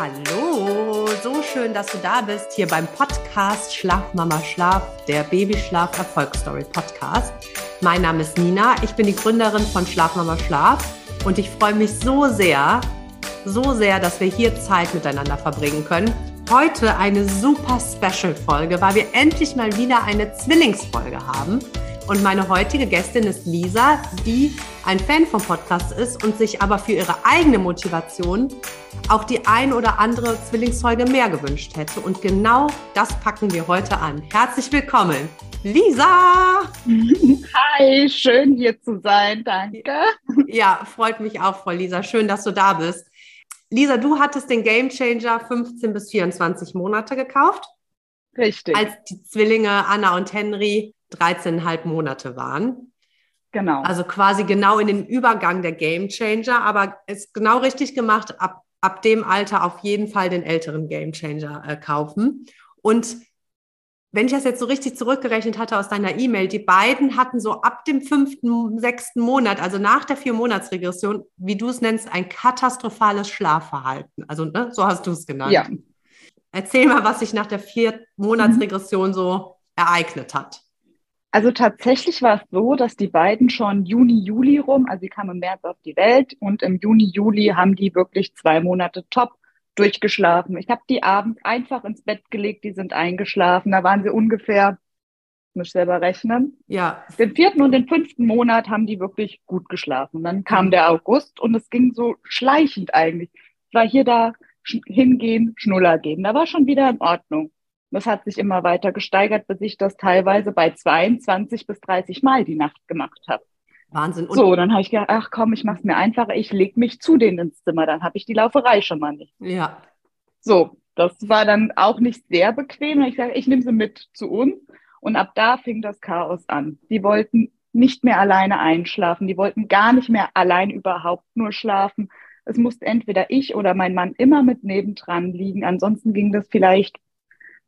Hallo, so schön, dass du da bist, hier beim Podcast Schlaf Mama Schlaf, der Babyschlaf Erfolgsstory Podcast. Mein Name ist Nina, ich bin die Gründerin von Schlaf Mama Schlaf und ich freue mich so sehr, so sehr, dass wir hier Zeit miteinander verbringen können. Heute eine super Special Folge, weil wir endlich mal wieder eine Zwillingsfolge haben. Und meine heutige Gästin ist Lisa, die ein Fan vom Podcast ist und sich aber für ihre eigene Motivation auch die ein oder andere Zwillingsfolge mehr gewünscht hätte. Und genau das packen wir heute an. Herzlich willkommen, Lisa! Hi, schön hier zu sein, danke. Ja, freut mich auch, Frau Lisa. Schön, dass du da bist. Lisa, du hattest den Game Changer 15 bis 24 Monate gekauft. Richtig. Als die Zwillinge Anna und Henry 13,5 Monate waren. Genau. Also quasi genau in den Übergang der Game Changer, aber es ist genau richtig gemacht, ab, ab dem Alter auf jeden Fall den älteren Game Changer äh, kaufen. Und wenn ich das jetzt so richtig zurückgerechnet hatte aus deiner E-Mail, die beiden hatten so ab dem fünften, sechsten Monat, also nach der Vier-Monats-Regression, wie du es nennst, ein katastrophales Schlafverhalten. Also ne, so hast du es genannt. Ja. Erzähl mal, was sich nach der Vier-Monats-Regression mhm. so ereignet hat. Also tatsächlich war es so, dass die beiden schon Juni, Juli rum, also sie kamen im März auf die Welt und im Juni, Juli haben die wirklich zwei Monate top durchgeschlafen. Ich habe die abends einfach ins Bett gelegt, die sind eingeschlafen. Da waren sie ungefähr, muss ich selber rechnen. Ja. Den vierten und den fünften Monat haben die wirklich gut geschlafen. Dann kam der August und es ging so schleichend eigentlich. Es war hier da hingehen, Schnuller geben. Da war schon wieder in Ordnung. Das hat sich immer weiter gesteigert, bis ich das teilweise bei 22 bis 30 Mal die Nacht gemacht habe. Wahnsinn. Und so, dann habe ich gedacht, ach komm, ich mache es mir einfacher, ich lege mich zu denen ins Zimmer, dann habe ich die Lauferei schon mal nicht. Ja. So, das war dann auch nicht sehr bequem. Ich sage, ich nehme sie mit zu uns. Und ab da fing das Chaos an. Die wollten nicht mehr alleine einschlafen. Die wollten gar nicht mehr allein überhaupt nur schlafen. Es musste entweder ich oder mein Mann immer mit nebendran liegen. Ansonsten ging das vielleicht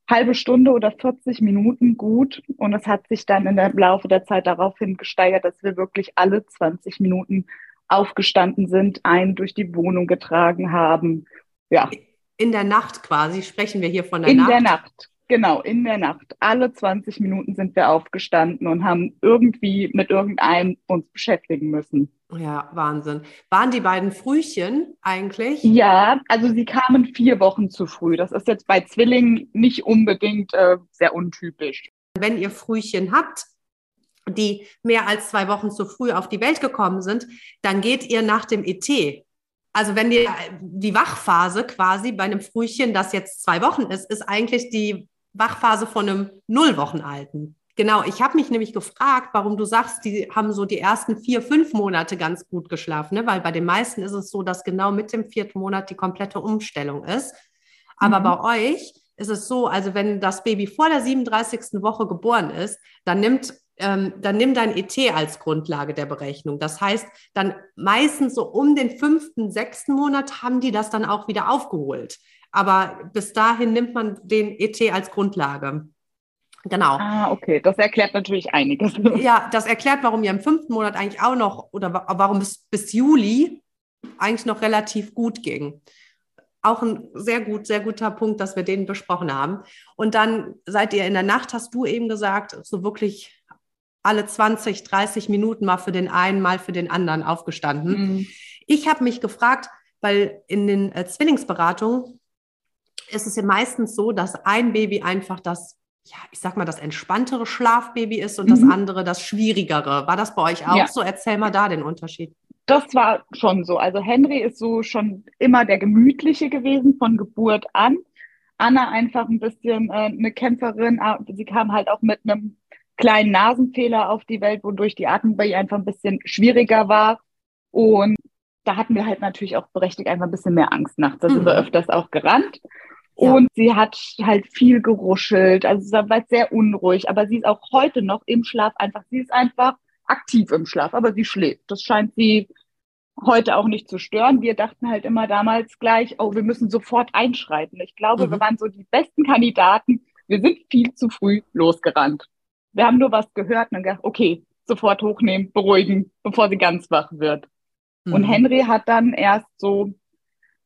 halbe Stunde oder 40 Minuten gut. Und es hat sich dann der Laufe der Zeit daraufhin gesteigert, dass wir wirklich alle 20 Minuten aufgestanden sind, einen durch die Wohnung getragen haben. Ja. In der Nacht quasi, sprechen wir hier von der in Nacht? In der Nacht, genau, in der Nacht. Alle 20 Minuten sind wir aufgestanden und haben irgendwie mit irgendeinem uns beschäftigen müssen. Ja, Wahnsinn. Waren die beiden Frühchen eigentlich? Ja, also sie kamen vier Wochen zu früh. Das ist jetzt bei Zwillingen nicht unbedingt äh, sehr untypisch. Wenn ihr Frühchen habt, die mehr als zwei Wochen zu früh auf die Welt gekommen sind, dann geht ihr nach dem ET. Also wenn ihr die Wachphase quasi bei einem Frühchen, das jetzt zwei Wochen ist, ist eigentlich die Wachphase von einem Nullwochenalten. Genau, ich habe mich nämlich gefragt, warum du sagst, die haben so die ersten vier, fünf Monate ganz gut geschlafen, ne? weil bei den meisten ist es so, dass genau mit dem vierten Monat die komplette Umstellung ist. Aber mhm. bei euch ist es so, also wenn das Baby vor der 37. Woche geboren ist, dann nimmt ähm, dann nimm dein ET als Grundlage der Berechnung. Das heißt, dann meistens so um den fünften, sechsten Monat haben die das dann auch wieder aufgeholt. Aber bis dahin nimmt man den ET als Grundlage. Genau. Ah, okay. Das erklärt natürlich einiges. Ja, das erklärt, warum ihr im fünften Monat eigentlich auch noch oder warum es bis Juli eigentlich noch relativ gut ging. Auch ein sehr gut, sehr guter Punkt, dass wir den besprochen haben. Und dann seid ihr in der Nacht, hast du eben gesagt, so wirklich alle 20, 30 Minuten mal für den einen, mal für den anderen aufgestanden. Mhm. Ich habe mich gefragt, weil in den äh, Zwillingsberatungen ist es ja meistens so, dass ein Baby einfach das ja, ich sag mal, das entspanntere Schlafbaby ist und mhm. das andere das schwierigere. War das bei euch auch ja. so? Erzähl mal da den Unterschied. Das war schon so. Also Henry ist so schon immer der gemütliche gewesen von Geburt an. Anna einfach ein bisschen äh, eine Kämpferin. Ah, sie kam halt auch mit einem kleinen Nasenfehler auf die Welt, wodurch die Atmung bei ihr einfach ein bisschen schwieriger war. Und da hatten wir halt natürlich auch berechtigt einfach ein bisschen mehr Angst nachts. Da sind wir mhm. öfters auch gerannt. Und sie hat halt viel geruschelt, also sie war sehr unruhig, aber sie ist auch heute noch im Schlaf einfach, sie ist einfach aktiv im Schlaf, aber sie schläft. Das scheint sie heute auch nicht zu stören. Wir dachten halt immer damals gleich, oh, wir müssen sofort einschreiten. Ich glaube, mhm. wir waren so die besten Kandidaten. Wir sind viel zu früh losgerannt. Wir haben nur was gehört und gedacht, okay, sofort hochnehmen, beruhigen, bevor sie ganz wach wird. Mhm. Und Henry hat dann erst so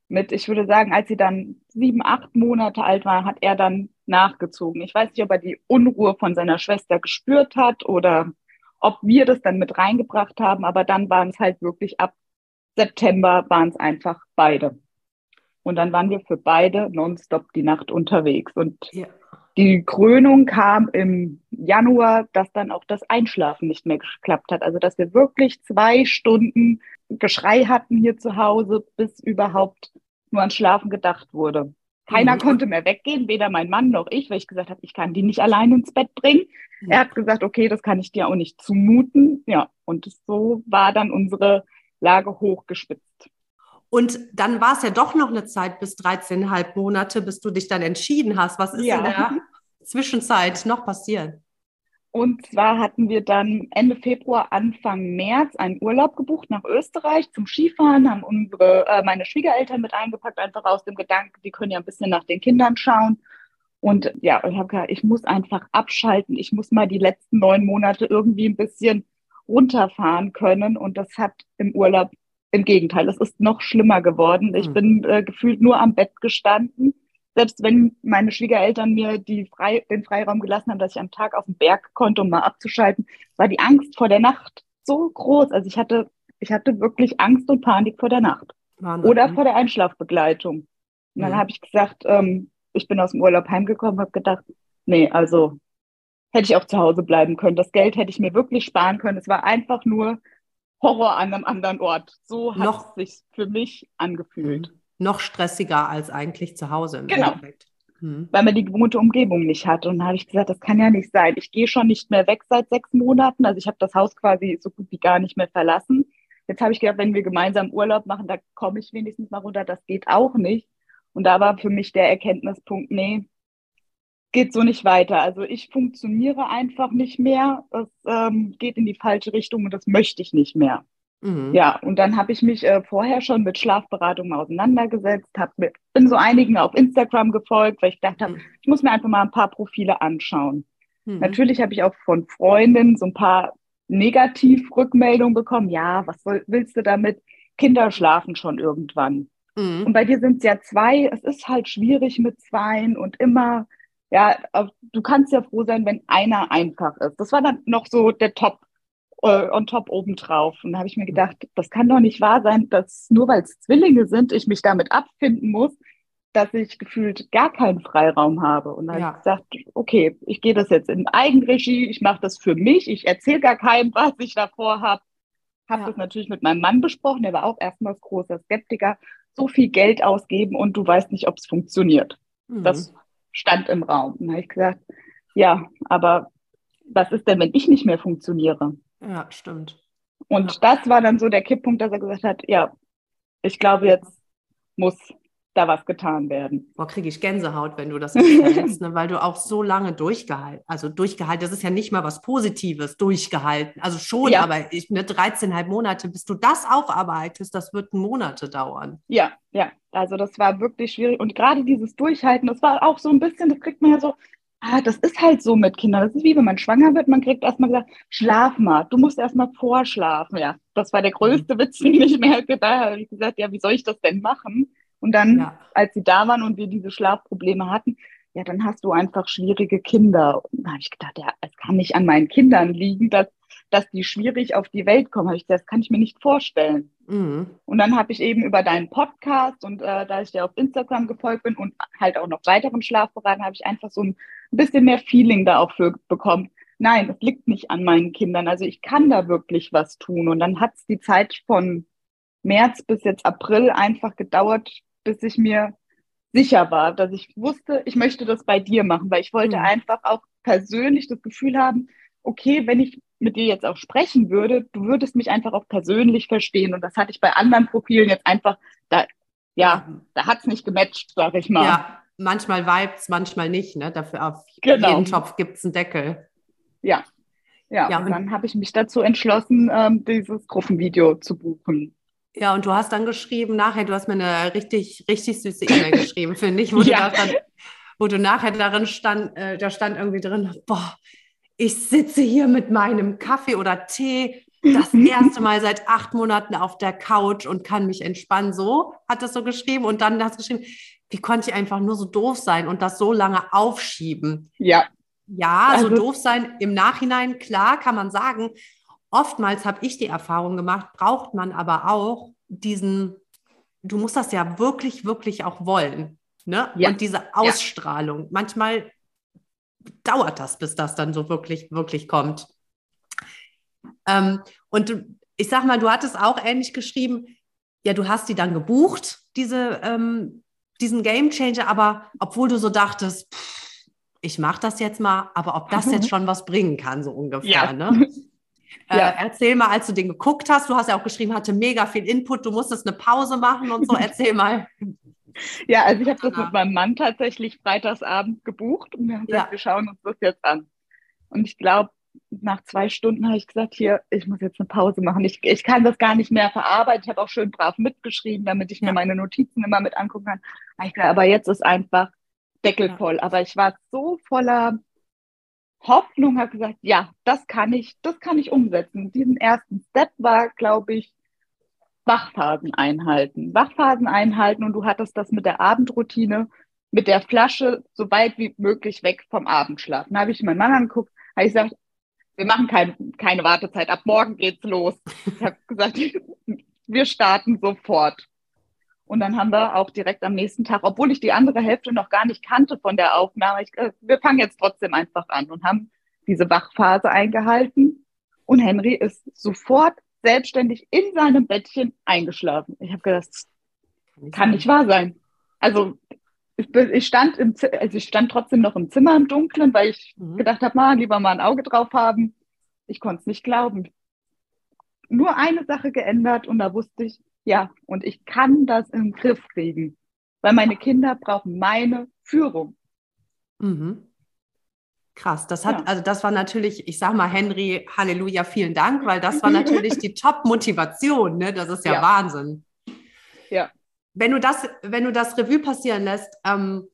mit, ich würde sagen, als sie dann sieben, acht Monate alt war, hat er dann nachgezogen. Ich weiß nicht, ob er die Unruhe von seiner Schwester gespürt hat oder ob wir das dann mit reingebracht haben, aber dann waren es halt wirklich ab September waren es einfach beide. Und dann waren wir für beide nonstop die Nacht unterwegs. Und ja. die Krönung kam im Januar, dass dann auch das Einschlafen nicht mehr geklappt hat. Also dass wir wirklich zwei Stunden Geschrei hatten hier zu Hause, bis überhaupt nur an Schlafen gedacht wurde. Keiner mhm. konnte mehr weggehen, weder mein Mann noch ich, weil ich gesagt habe, ich kann die nicht allein ins Bett bringen. Mhm. Er hat gesagt, okay, das kann ich dir auch nicht zumuten. Ja, und so war dann unsere Lage hochgespitzt. Und dann war es ja doch noch eine Zeit bis 13,5 Monate, bis du dich dann entschieden hast. Was ist ja. in der Zwischenzeit noch passiert? Und zwar hatten wir dann Ende Februar, Anfang März einen Urlaub gebucht nach Österreich zum Skifahren, haben unsere, äh, meine Schwiegereltern mit eingepackt, einfach aus dem Gedanken, die können ja ein bisschen nach den Kindern schauen. Und ja, ich habe gesagt, ich muss einfach abschalten. Ich muss mal die letzten neun Monate irgendwie ein bisschen runterfahren können. Und das hat im Urlaub im Gegenteil, es ist noch schlimmer geworden. Ich hm. bin äh, gefühlt nur am Bett gestanden selbst wenn meine Schwiegereltern mir frei, den Freiraum gelassen haben, dass ich am Tag auf den Berg konnte, um mal abzuschalten, war die Angst vor der Nacht so groß. Also ich hatte, ich hatte wirklich Angst und Panik vor der Nacht. Wahnsinn. Oder vor der Einschlafbegleitung. Und dann mhm. habe ich gesagt, ähm, ich bin aus dem Urlaub heimgekommen, habe gedacht, nee, also hätte ich auch zu Hause bleiben können. Das Geld hätte ich mir wirklich sparen können. Es war einfach nur Horror an einem anderen Ort. So hat Noch? es sich für mich angefühlt. Noch stressiger als eigentlich zu Hause genau. Hm. Weil man die gewohnte Umgebung nicht hat. Und da habe ich gesagt, das kann ja nicht sein. Ich gehe schon nicht mehr weg seit sechs Monaten. Also ich habe das Haus quasi so gut wie gar nicht mehr verlassen. Jetzt habe ich gedacht, wenn wir gemeinsam Urlaub machen, da komme ich wenigstens mal runter. Das geht auch nicht. Und da war für mich der Erkenntnispunkt, nee, geht so nicht weiter. Also ich funktioniere einfach nicht mehr. Es ähm, geht in die falsche Richtung und das möchte ich nicht mehr. Mhm. Ja, und dann habe ich mich äh, vorher schon mit Schlafberatungen auseinandergesetzt, hab mit, bin so einigen auf Instagram gefolgt, weil ich dachte, mhm. ich muss mir einfach mal ein paar Profile anschauen. Mhm. Natürlich habe ich auch von Freundinnen so ein paar Negativ-Rückmeldungen bekommen. Ja, was soll, willst du damit? Kinder schlafen schon irgendwann. Mhm. Und bei dir sind es ja zwei. Es ist halt schwierig mit zweien und immer, ja, du kannst ja froh sein, wenn einer einfach ist. Das war dann noch so der Top äh, on top obendrauf. Und da habe ich mir gedacht, das kann doch nicht wahr sein, dass nur weil es Zwillinge sind, ich mich damit abfinden muss, dass ich gefühlt gar keinen Freiraum habe. Und dann ja. habe ich gesagt, okay, ich gehe das jetzt in Eigenregie, ich mache das für mich, ich erzähle gar keinem, was ich davor habe. Habe ja. das natürlich mit meinem Mann besprochen, der war auch erstmals großer Skeptiker. So viel Geld ausgeben und du weißt nicht, ob es funktioniert. Mhm. Das stand im Raum. Und dann habe ich gesagt, ja, aber was ist denn, wenn ich nicht mehr funktioniere? Ja, stimmt. Und ja. das war dann so der Kipppunkt, dass er gesagt hat, ja, ich glaube, jetzt muss da was getan werden. Boah, kriege ich Gänsehaut, wenn du das erzählst, ne? weil du auch so lange durchgehalten, also durchgehalten, das ist ja nicht mal was Positives, durchgehalten. Also schon, ja. aber ich, ne, 13,5 Monate, bis du das aufarbeitest, das wird Monate dauern. Ja, ja, also das war wirklich schwierig. Und gerade dieses Durchhalten, das war auch so ein bisschen, das kriegt man ja so ah, das ist halt so mit Kindern. Das ist wie wenn man schwanger wird, man kriegt erstmal gesagt, schlaf mal, du musst erstmal vorschlafen. Ja, das war der größte mhm. Witz, den ich mir halt gedacht habe. Ich gesagt, ja, wie soll ich das denn machen? Und dann, ja. als sie da waren und wir diese Schlafprobleme hatten, ja, dann hast du einfach schwierige Kinder. Und da habe ich gedacht, ja, es kann nicht an meinen Kindern liegen, dass, dass die schwierig auf die Welt kommen. Habe ich gesagt, das kann ich mir nicht vorstellen. Mhm. Und dann habe ich eben über deinen Podcast und äh, da ich dir auf Instagram gefolgt bin und halt auch noch weiteren Schlafberatern, habe ich einfach so ein bisschen mehr Feeling da auch für bekommen. Nein, es liegt nicht an meinen Kindern. Also ich kann da wirklich was tun. Und dann hat es die Zeit von März bis jetzt April einfach gedauert, bis ich mir sicher war, dass ich wusste, ich möchte das bei dir machen, weil ich wollte mhm. einfach auch persönlich das Gefühl haben, okay, wenn ich mit dir jetzt auch sprechen würde, du würdest mich einfach auch persönlich verstehen. Und das hatte ich bei anderen Profilen jetzt einfach, da, ja, da hat es nicht gematcht, sag ich mal. Ja, manchmal vibes, manchmal nicht. Ne? Dafür auf genau. jeden Topf gibt es einen Deckel. Ja. Ja, ja und, und dann habe ich mich dazu entschlossen, ähm, dieses Gruppenvideo zu buchen. Ja, und du hast dann geschrieben, nachher, du hast mir eine richtig, richtig süße E-Mail geschrieben, finde ich, wo, ja. du dann, wo du nachher darin stand, äh, da stand irgendwie drin, boah, ich sitze hier mit meinem Kaffee oder Tee das erste Mal seit acht Monaten auf der Couch und kann mich entspannen. So hat es so geschrieben. Und dann hat es geschrieben, wie konnte ich einfach nur so doof sein und das so lange aufschieben? Ja. Ja, also, so doof sein im Nachhinein, klar, kann man sagen. Oftmals habe ich die Erfahrung gemacht, braucht man aber auch diesen, du musst das ja wirklich, wirklich auch wollen. Ne? Ja. Und diese Ausstrahlung. Ja. Manchmal dauert das, bis das dann so wirklich, wirklich kommt. Ähm, und ich sag mal, du hattest auch ähnlich geschrieben, ja, du hast die dann gebucht, diese, ähm, diesen Game Changer, aber obwohl du so dachtest, pff, ich mache das jetzt mal, aber ob das jetzt schon was bringen kann, so ungefähr, ja. ne? Äh, ja. erzähl mal, als du den geguckt hast, du hast ja auch geschrieben, hatte mega viel Input, du musstest eine Pause machen und so. Erzähl mal. Ja, also ich habe das mit meinem Mann tatsächlich freitagsabend gebucht und wir haben gesagt, ja. wir schauen uns das jetzt an. Und ich glaube, nach zwei Stunden habe ich gesagt, hier, ich muss jetzt eine Pause machen. Ich, ich kann das gar nicht mehr verarbeiten. Ich habe auch schön brav mitgeschrieben, damit ich ja. mir meine Notizen immer mit angucken kann. Aber, ich, aber jetzt ist einfach Deckel voll. Aber ich war so voller Hoffnung, habe gesagt, ja, das kann ich, das kann ich umsetzen. Diesen ersten Step war, glaube ich, Wachphasen einhalten. Wachphasen einhalten und du hattest das mit der Abendroutine, mit der Flasche so weit wie möglich weg vom Abendschlaf. Dann habe ich meinen Mann angeguckt, habe ich gesagt, wir machen kein, keine Wartezeit, ab morgen geht's los. Ich habe gesagt, wir starten sofort. Und dann haben wir auch direkt am nächsten Tag, obwohl ich die andere Hälfte noch gar nicht kannte von der Aufnahme, ich, äh, wir fangen jetzt trotzdem einfach an und haben diese Wachphase eingehalten. Und Henry ist sofort selbstständig in seinem Bettchen eingeschlafen. Ich habe gedacht, das kann nicht wahr sein. Also ich, ich, stand im, also ich stand trotzdem noch im Zimmer im Dunkeln, weil ich mhm. gedacht habe, mal lieber mal ein Auge drauf haben. Ich konnte es nicht glauben. Nur eine Sache geändert und da wusste ich, ja, und ich kann das im Griff kriegen, weil meine Kinder brauchen meine Führung. Mhm. Krass, das hat, ja. also das war natürlich, ich sag mal, Henry, Halleluja, vielen Dank, weil das war natürlich die Top-Motivation, ne? Das ist ja, ja, Wahnsinn. Ja. Wenn du das, wenn du das Revue passieren lässt, ähm,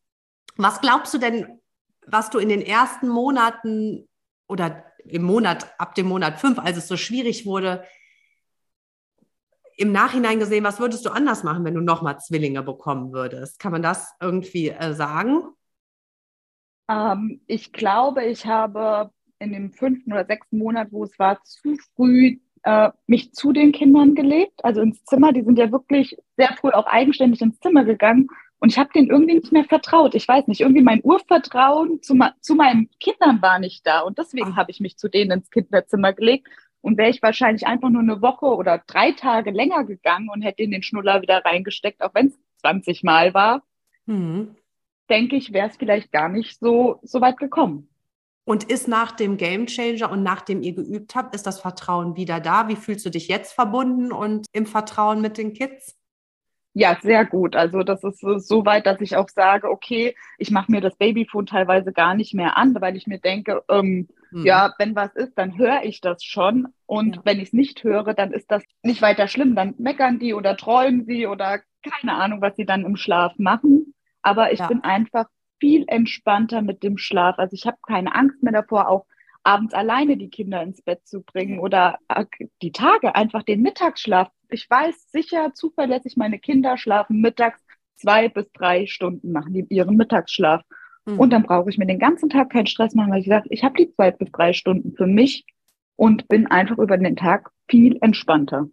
was glaubst du denn, was du in den ersten Monaten oder im Monat, ab dem Monat fünf, als es so schwierig wurde, im Nachhinein gesehen, was würdest du anders machen, wenn du nochmal Zwillinge bekommen würdest? Kann man das irgendwie äh, sagen? Ähm, ich glaube, ich habe in dem fünften oder sechsten Monat, wo es war, zu früh äh, mich zu den Kindern gelegt, also ins Zimmer. Die sind ja wirklich sehr früh auch eigenständig ins Zimmer gegangen. Und ich habe denen irgendwie nicht mehr vertraut. Ich weiß nicht, irgendwie mein Urvertrauen zu, zu meinen Kindern war nicht da. Und deswegen habe ich mich zu denen ins Kinderzimmer gelegt. Und wäre ich wahrscheinlich einfach nur eine Woche oder drei Tage länger gegangen und hätte in den Schnuller wieder reingesteckt, auch wenn es 20 Mal war, mhm denke ich, wäre es vielleicht gar nicht so, so weit gekommen. Und ist nach dem Game Changer und nachdem ihr geübt habt, ist das Vertrauen wieder da? Wie fühlst du dich jetzt verbunden und im Vertrauen mit den Kids? Ja, sehr gut. Also das ist so weit, dass ich auch sage, okay, ich mache mir das Babyphone teilweise gar nicht mehr an, weil ich mir denke, ähm, mhm. ja, wenn was ist, dann höre ich das schon. Und ja. wenn ich es nicht höre, dann ist das nicht weiter schlimm. Dann meckern die oder träumen sie oder keine Ahnung, was sie dann im Schlaf machen. Aber ich ja. bin einfach viel entspannter mit dem Schlaf. Also ich habe keine Angst mehr davor, auch abends alleine die Kinder ins Bett zu bringen oder äh, die Tage einfach den Mittagsschlaf. Ich weiß sicher, zuverlässig, meine Kinder schlafen mittags zwei bis drei Stunden, machen die ihren Mittagsschlaf. Mhm. Und dann brauche ich mir den ganzen Tag keinen Stress machen, weil ich sage, ich habe die zwei bis drei Stunden für mich und bin einfach über den Tag viel entspannter.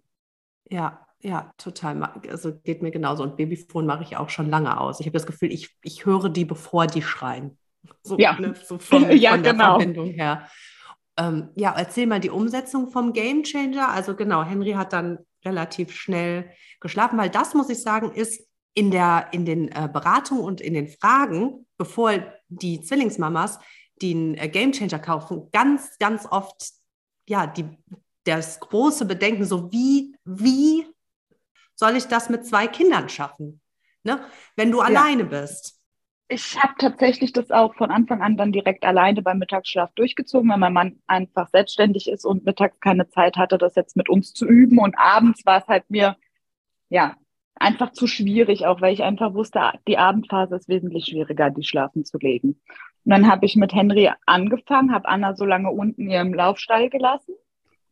Ja, ja, total. Also geht mir genauso. Und Babyphone mache ich auch schon lange aus. Ich habe das Gefühl, ich, ich höre die, bevor die schreien. So, ja, ne, so von, ja, von der genau. Verbindung her. Ähm, ja, erzähl mal die Umsetzung vom Game Changer. Also genau, Henry hat dann relativ schnell geschlafen, weil das, muss ich sagen, ist in, der, in den äh, Beratungen und in den Fragen, bevor die Zwillingsmamas den äh, Game Changer kaufen, ganz, ganz oft ja, die, das große Bedenken, so wie, wie soll ich das mit zwei Kindern schaffen? Ne? Wenn du ja. alleine bist. Ich habe tatsächlich das auch von Anfang an dann direkt alleine beim Mittagsschlaf durchgezogen, weil mein Mann einfach selbstständig ist und mittags keine Zeit hatte, das jetzt mit uns zu üben. Und abends war es halt mir, ja, einfach zu schwierig, auch weil ich einfach wusste, die Abendphase ist wesentlich schwieriger, die schlafen zu legen. Und dann habe ich mit Henry angefangen, habe Anna so lange unten in ihrem Laufstall gelassen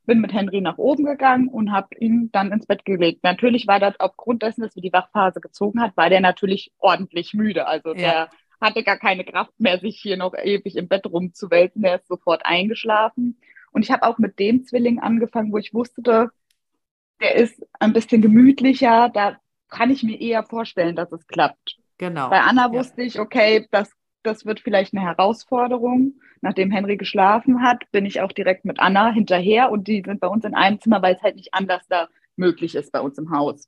bin mit Henry nach oben gegangen und habe ihn dann ins Bett gelegt. Natürlich war das aufgrund dessen, dass wir die Wachphase gezogen hat, war der natürlich ordentlich müde. Also ja. der hatte gar keine Kraft mehr, sich hier noch ewig im Bett rumzuwälzen. Der ist sofort eingeschlafen. Und ich habe auch mit dem Zwilling angefangen, wo ich wusste, der ist ein bisschen gemütlicher. Da kann ich mir eher vorstellen, dass es klappt. Genau. Bei Anna wusste ich, okay, das, das wird vielleicht eine Herausforderung. Nachdem Henry geschlafen hat, bin ich auch direkt mit Anna hinterher und die sind bei uns in einem Zimmer, weil es halt nicht anders da möglich ist bei uns im Haus.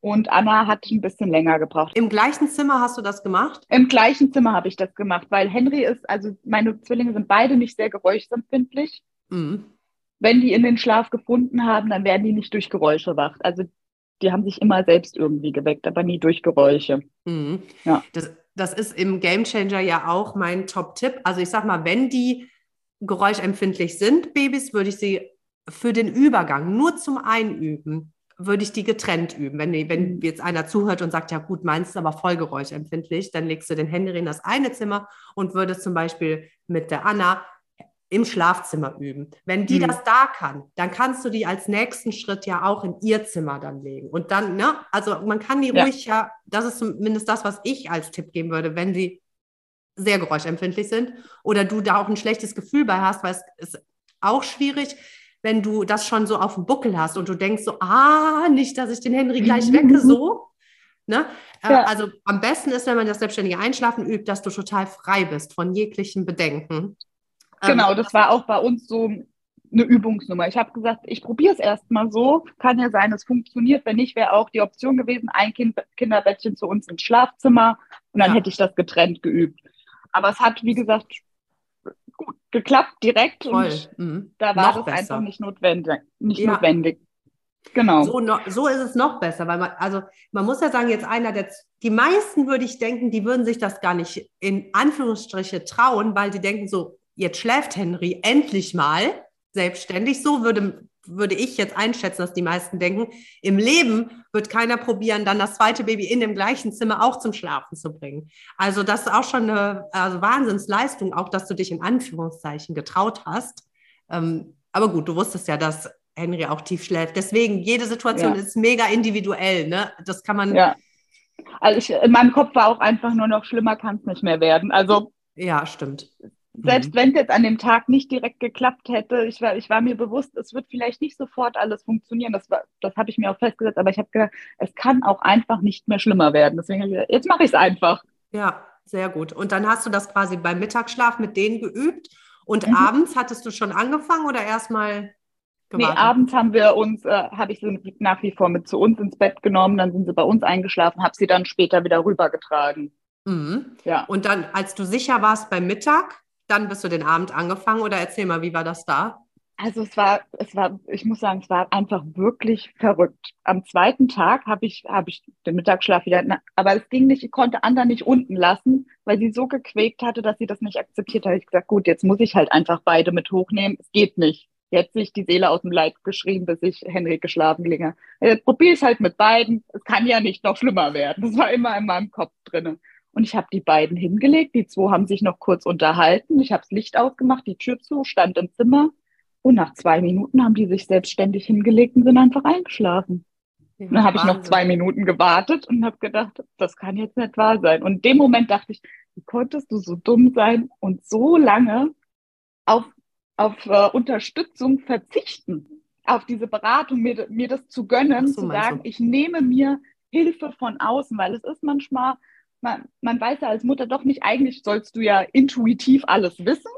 Und Anna hat ein bisschen länger gebraucht. Im gleichen Zimmer hast du das gemacht? Im gleichen Zimmer habe ich das gemacht, weil Henry ist, also meine Zwillinge sind beide nicht sehr geräuschempfindlich. Mhm. Wenn die in den Schlaf gefunden haben, dann werden die nicht durch Geräusche wach. Also die haben sich immer selbst irgendwie geweckt, aber nie durch Geräusche. Mhm. Ja. Das, das ist im Game Changer ja auch mein Top-Tipp. Also ich sag mal, wenn die geräuschempfindlich sind, Babys, würde ich sie für den Übergang nur zum Einüben würde ich die getrennt üben. Wenn, wenn mhm. jetzt einer zuhört und sagt, ja gut, meinst du aber voll geräuschempfindlich, dann legst du den Henry in das eine Zimmer und würdest zum Beispiel mit der Anna im Schlafzimmer üben. Wenn die mhm. das da kann, dann kannst du die als nächsten Schritt ja auch in ihr Zimmer dann legen. Und dann, ne, also man kann die ja. ruhig ja, das ist zumindest das, was ich als Tipp geben würde, wenn sie sehr geräuschempfindlich sind oder du da auch ein schlechtes Gefühl bei hast, weil es ist auch schwierig, wenn du das schon so auf dem Buckel hast und du denkst so, ah, nicht, dass ich den Henry gleich wecke, so. Ne? Äh, ja. Also am besten ist, wenn man das selbstständige Einschlafen übt, dass du total frei bist von jeglichen Bedenken. Genau, ähm, das war auch bei uns so eine Übungsnummer. Ich habe gesagt, ich probiere es erstmal so. Kann ja sein, es funktioniert. Wenn nicht, wäre auch die Option gewesen, ein kind, Kinderbettchen zu uns ins Schlafzimmer und dann ja. hätte ich das getrennt geübt. Aber es hat, wie gesagt, gut geklappt direkt Voll. und mhm. da war es einfach nicht notwendig. Nicht ja. notwendig. Genau. So, no, so ist es noch besser, weil man, also man muss ja sagen, jetzt einer der, die meisten würde ich denken, die würden sich das gar nicht in Anführungsstriche trauen, weil die denken so, jetzt schläft Henry endlich mal selbstständig. So würde, würde ich jetzt einschätzen, dass die meisten denken. Im Leben wird keiner probieren, dann das zweite Baby in dem gleichen Zimmer auch zum Schlafen zu bringen. Also das ist auch schon eine also Wahnsinnsleistung, auch dass du dich in Anführungszeichen getraut hast. Ähm, aber gut, du wusstest ja, dass Henry auch tief schläft. Deswegen, jede Situation ja. ist mega individuell. Ne? Das kann man. Ja. Also ich, in meinem Kopf war auch einfach nur noch schlimmer kann es nicht mehr werden. Also ja, stimmt selbst mhm. wenn es jetzt an dem Tag nicht direkt geklappt hätte, ich war, ich war mir bewusst, es wird vielleicht nicht sofort alles funktionieren. Das, das habe ich mir auch festgesetzt, aber ich habe gedacht, es kann auch einfach nicht mehr schlimmer werden. Deswegen habe ich gedacht, jetzt mache ich es einfach. Ja, sehr gut. Und dann hast du das quasi beim Mittagsschlaf mit denen geübt und mhm. abends hattest du schon angefangen oder erstmal gewartet? Nee, abends haben wir uns, äh, habe ich sie nach wie vor mit zu uns ins Bett genommen, dann sind sie bei uns eingeschlafen, habe sie dann später wieder rübergetragen. Mhm. Ja. Und dann, als du sicher warst beim Mittag, dann bist du den Abend angefangen oder erzähl mal, wie war das da? Also es war, es war, ich muss sagen, es war einfach wirklich verrückt. Am zweiten Tag habe ich, habe ich den Mittagsschlaf wieder, aber es ging nicht, ich konnte Anna nicht unten lassen, weil sie so gequäkt hatte, dass sie das nicht akzeptiert hat. Ich gesagt, gut, jetzt muss ich halt einfach beide mit hochnehmen. Es geht nicht. Jetzt sich die Seele aus dem Leib geschrieben, bis ich Henrik geschlafen klinge. Jetzt probiere ich halt mit beiden. Es kann ja nicht noch schlimmer werden. Das war immer in meinem Kopf drinne. Und ich habe die beiden hingelegt. Die zwei haben sich noch kurz unterhalten. Ich habe das Licht ausgemacht, die Tür zu, stand im Zimmer. Und nach zwei Minuten haben die sich selbstständig hingelegt und sind einfach eingeschlafen. Ja, dann habe ich noch zwei Minuten gewartet und habe gedacht, das kann jetzt nicht wahr sein. Und in dem Moment dachte ich, wie konntest du so dumm sein und so lange auf, auf uh, Unterstützung verzichten, auf diese Beratung, mir, mir das zu gönnen, so, zu sagen, ich nehme mir Hilfe von außen, weil es ist manchmal man, man weiß ja als Mutter doch nicht, eigentlich sollst du ja intuitiv alles wissen.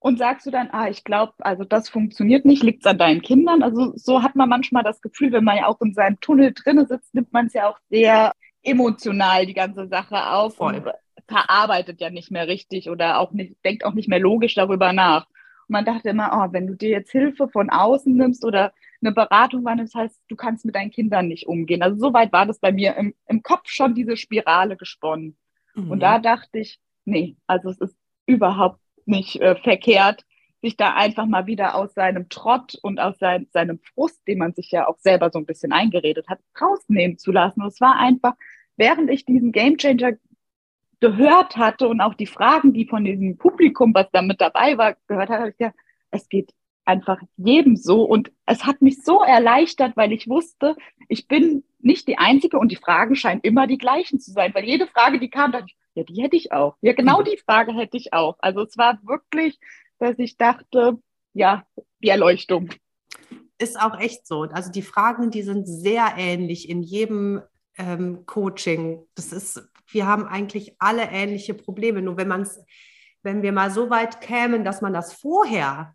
Und sagst du dann, ah, ich glaube, also das funktioniert nicht, liegt es an deinen Kindern? Also so hat man manchmal das Gefühl, wenn man ja auch in seinem Tunnel drinne sitzt, nimmt man es ja auch sehr emotional die ganze Sache auf Voll. und verarbeitet ja nicht mehr richtig oder auch nicht, denkt auch nicht mehr logisch darüber nach. Und man dachte immer, oh, wenn du dir jetzt Hilfe von außen nimmst oder eine Beratung wahrnimmst, heißt, du kannst mit deinen Kindern nicht umgehen. Also so weit war das bei mir im, im Kopf schon diese Spirale gesponnen. Mhm. Und da dachte ich, nee, also es ist überhaupt nicht äh, verkehrt, sich da einfach mal wieder aus seinem Trott und aus sein, seinem Frust, den man sich ja auch selber so ein bisschen eingeredet hat, rausnehmen zu lassen. Und es war einfach, während ich diesen Gamechanger gehört hatte und auch die Fragen, die von diesem Publikum, was da mit dabei war, gehört hatte, habe ich ja, es geht einfach jedem so. Und es hat mich so erleichtert, weil ich wusste, ich bin nicht die Einzige und die Fragen scheinen immer die gleichen zu sein, weil jede Frage, die kam, dachte ich, ja, die hätte ich auch. Ja, genau mhm. die Frage hätte ich auch. Also es war wirklich, dass ich dachte, ja, die Erleuchtung. Ist auch echt so. Also die Fragen, die sind sehr ähnlich in jedem ähm, Coaching. Das ist, wir haben eigentlich alle ähnliche Probleme. Nur wenn man es, wenn wir mal so weit kämen, dass man das vorher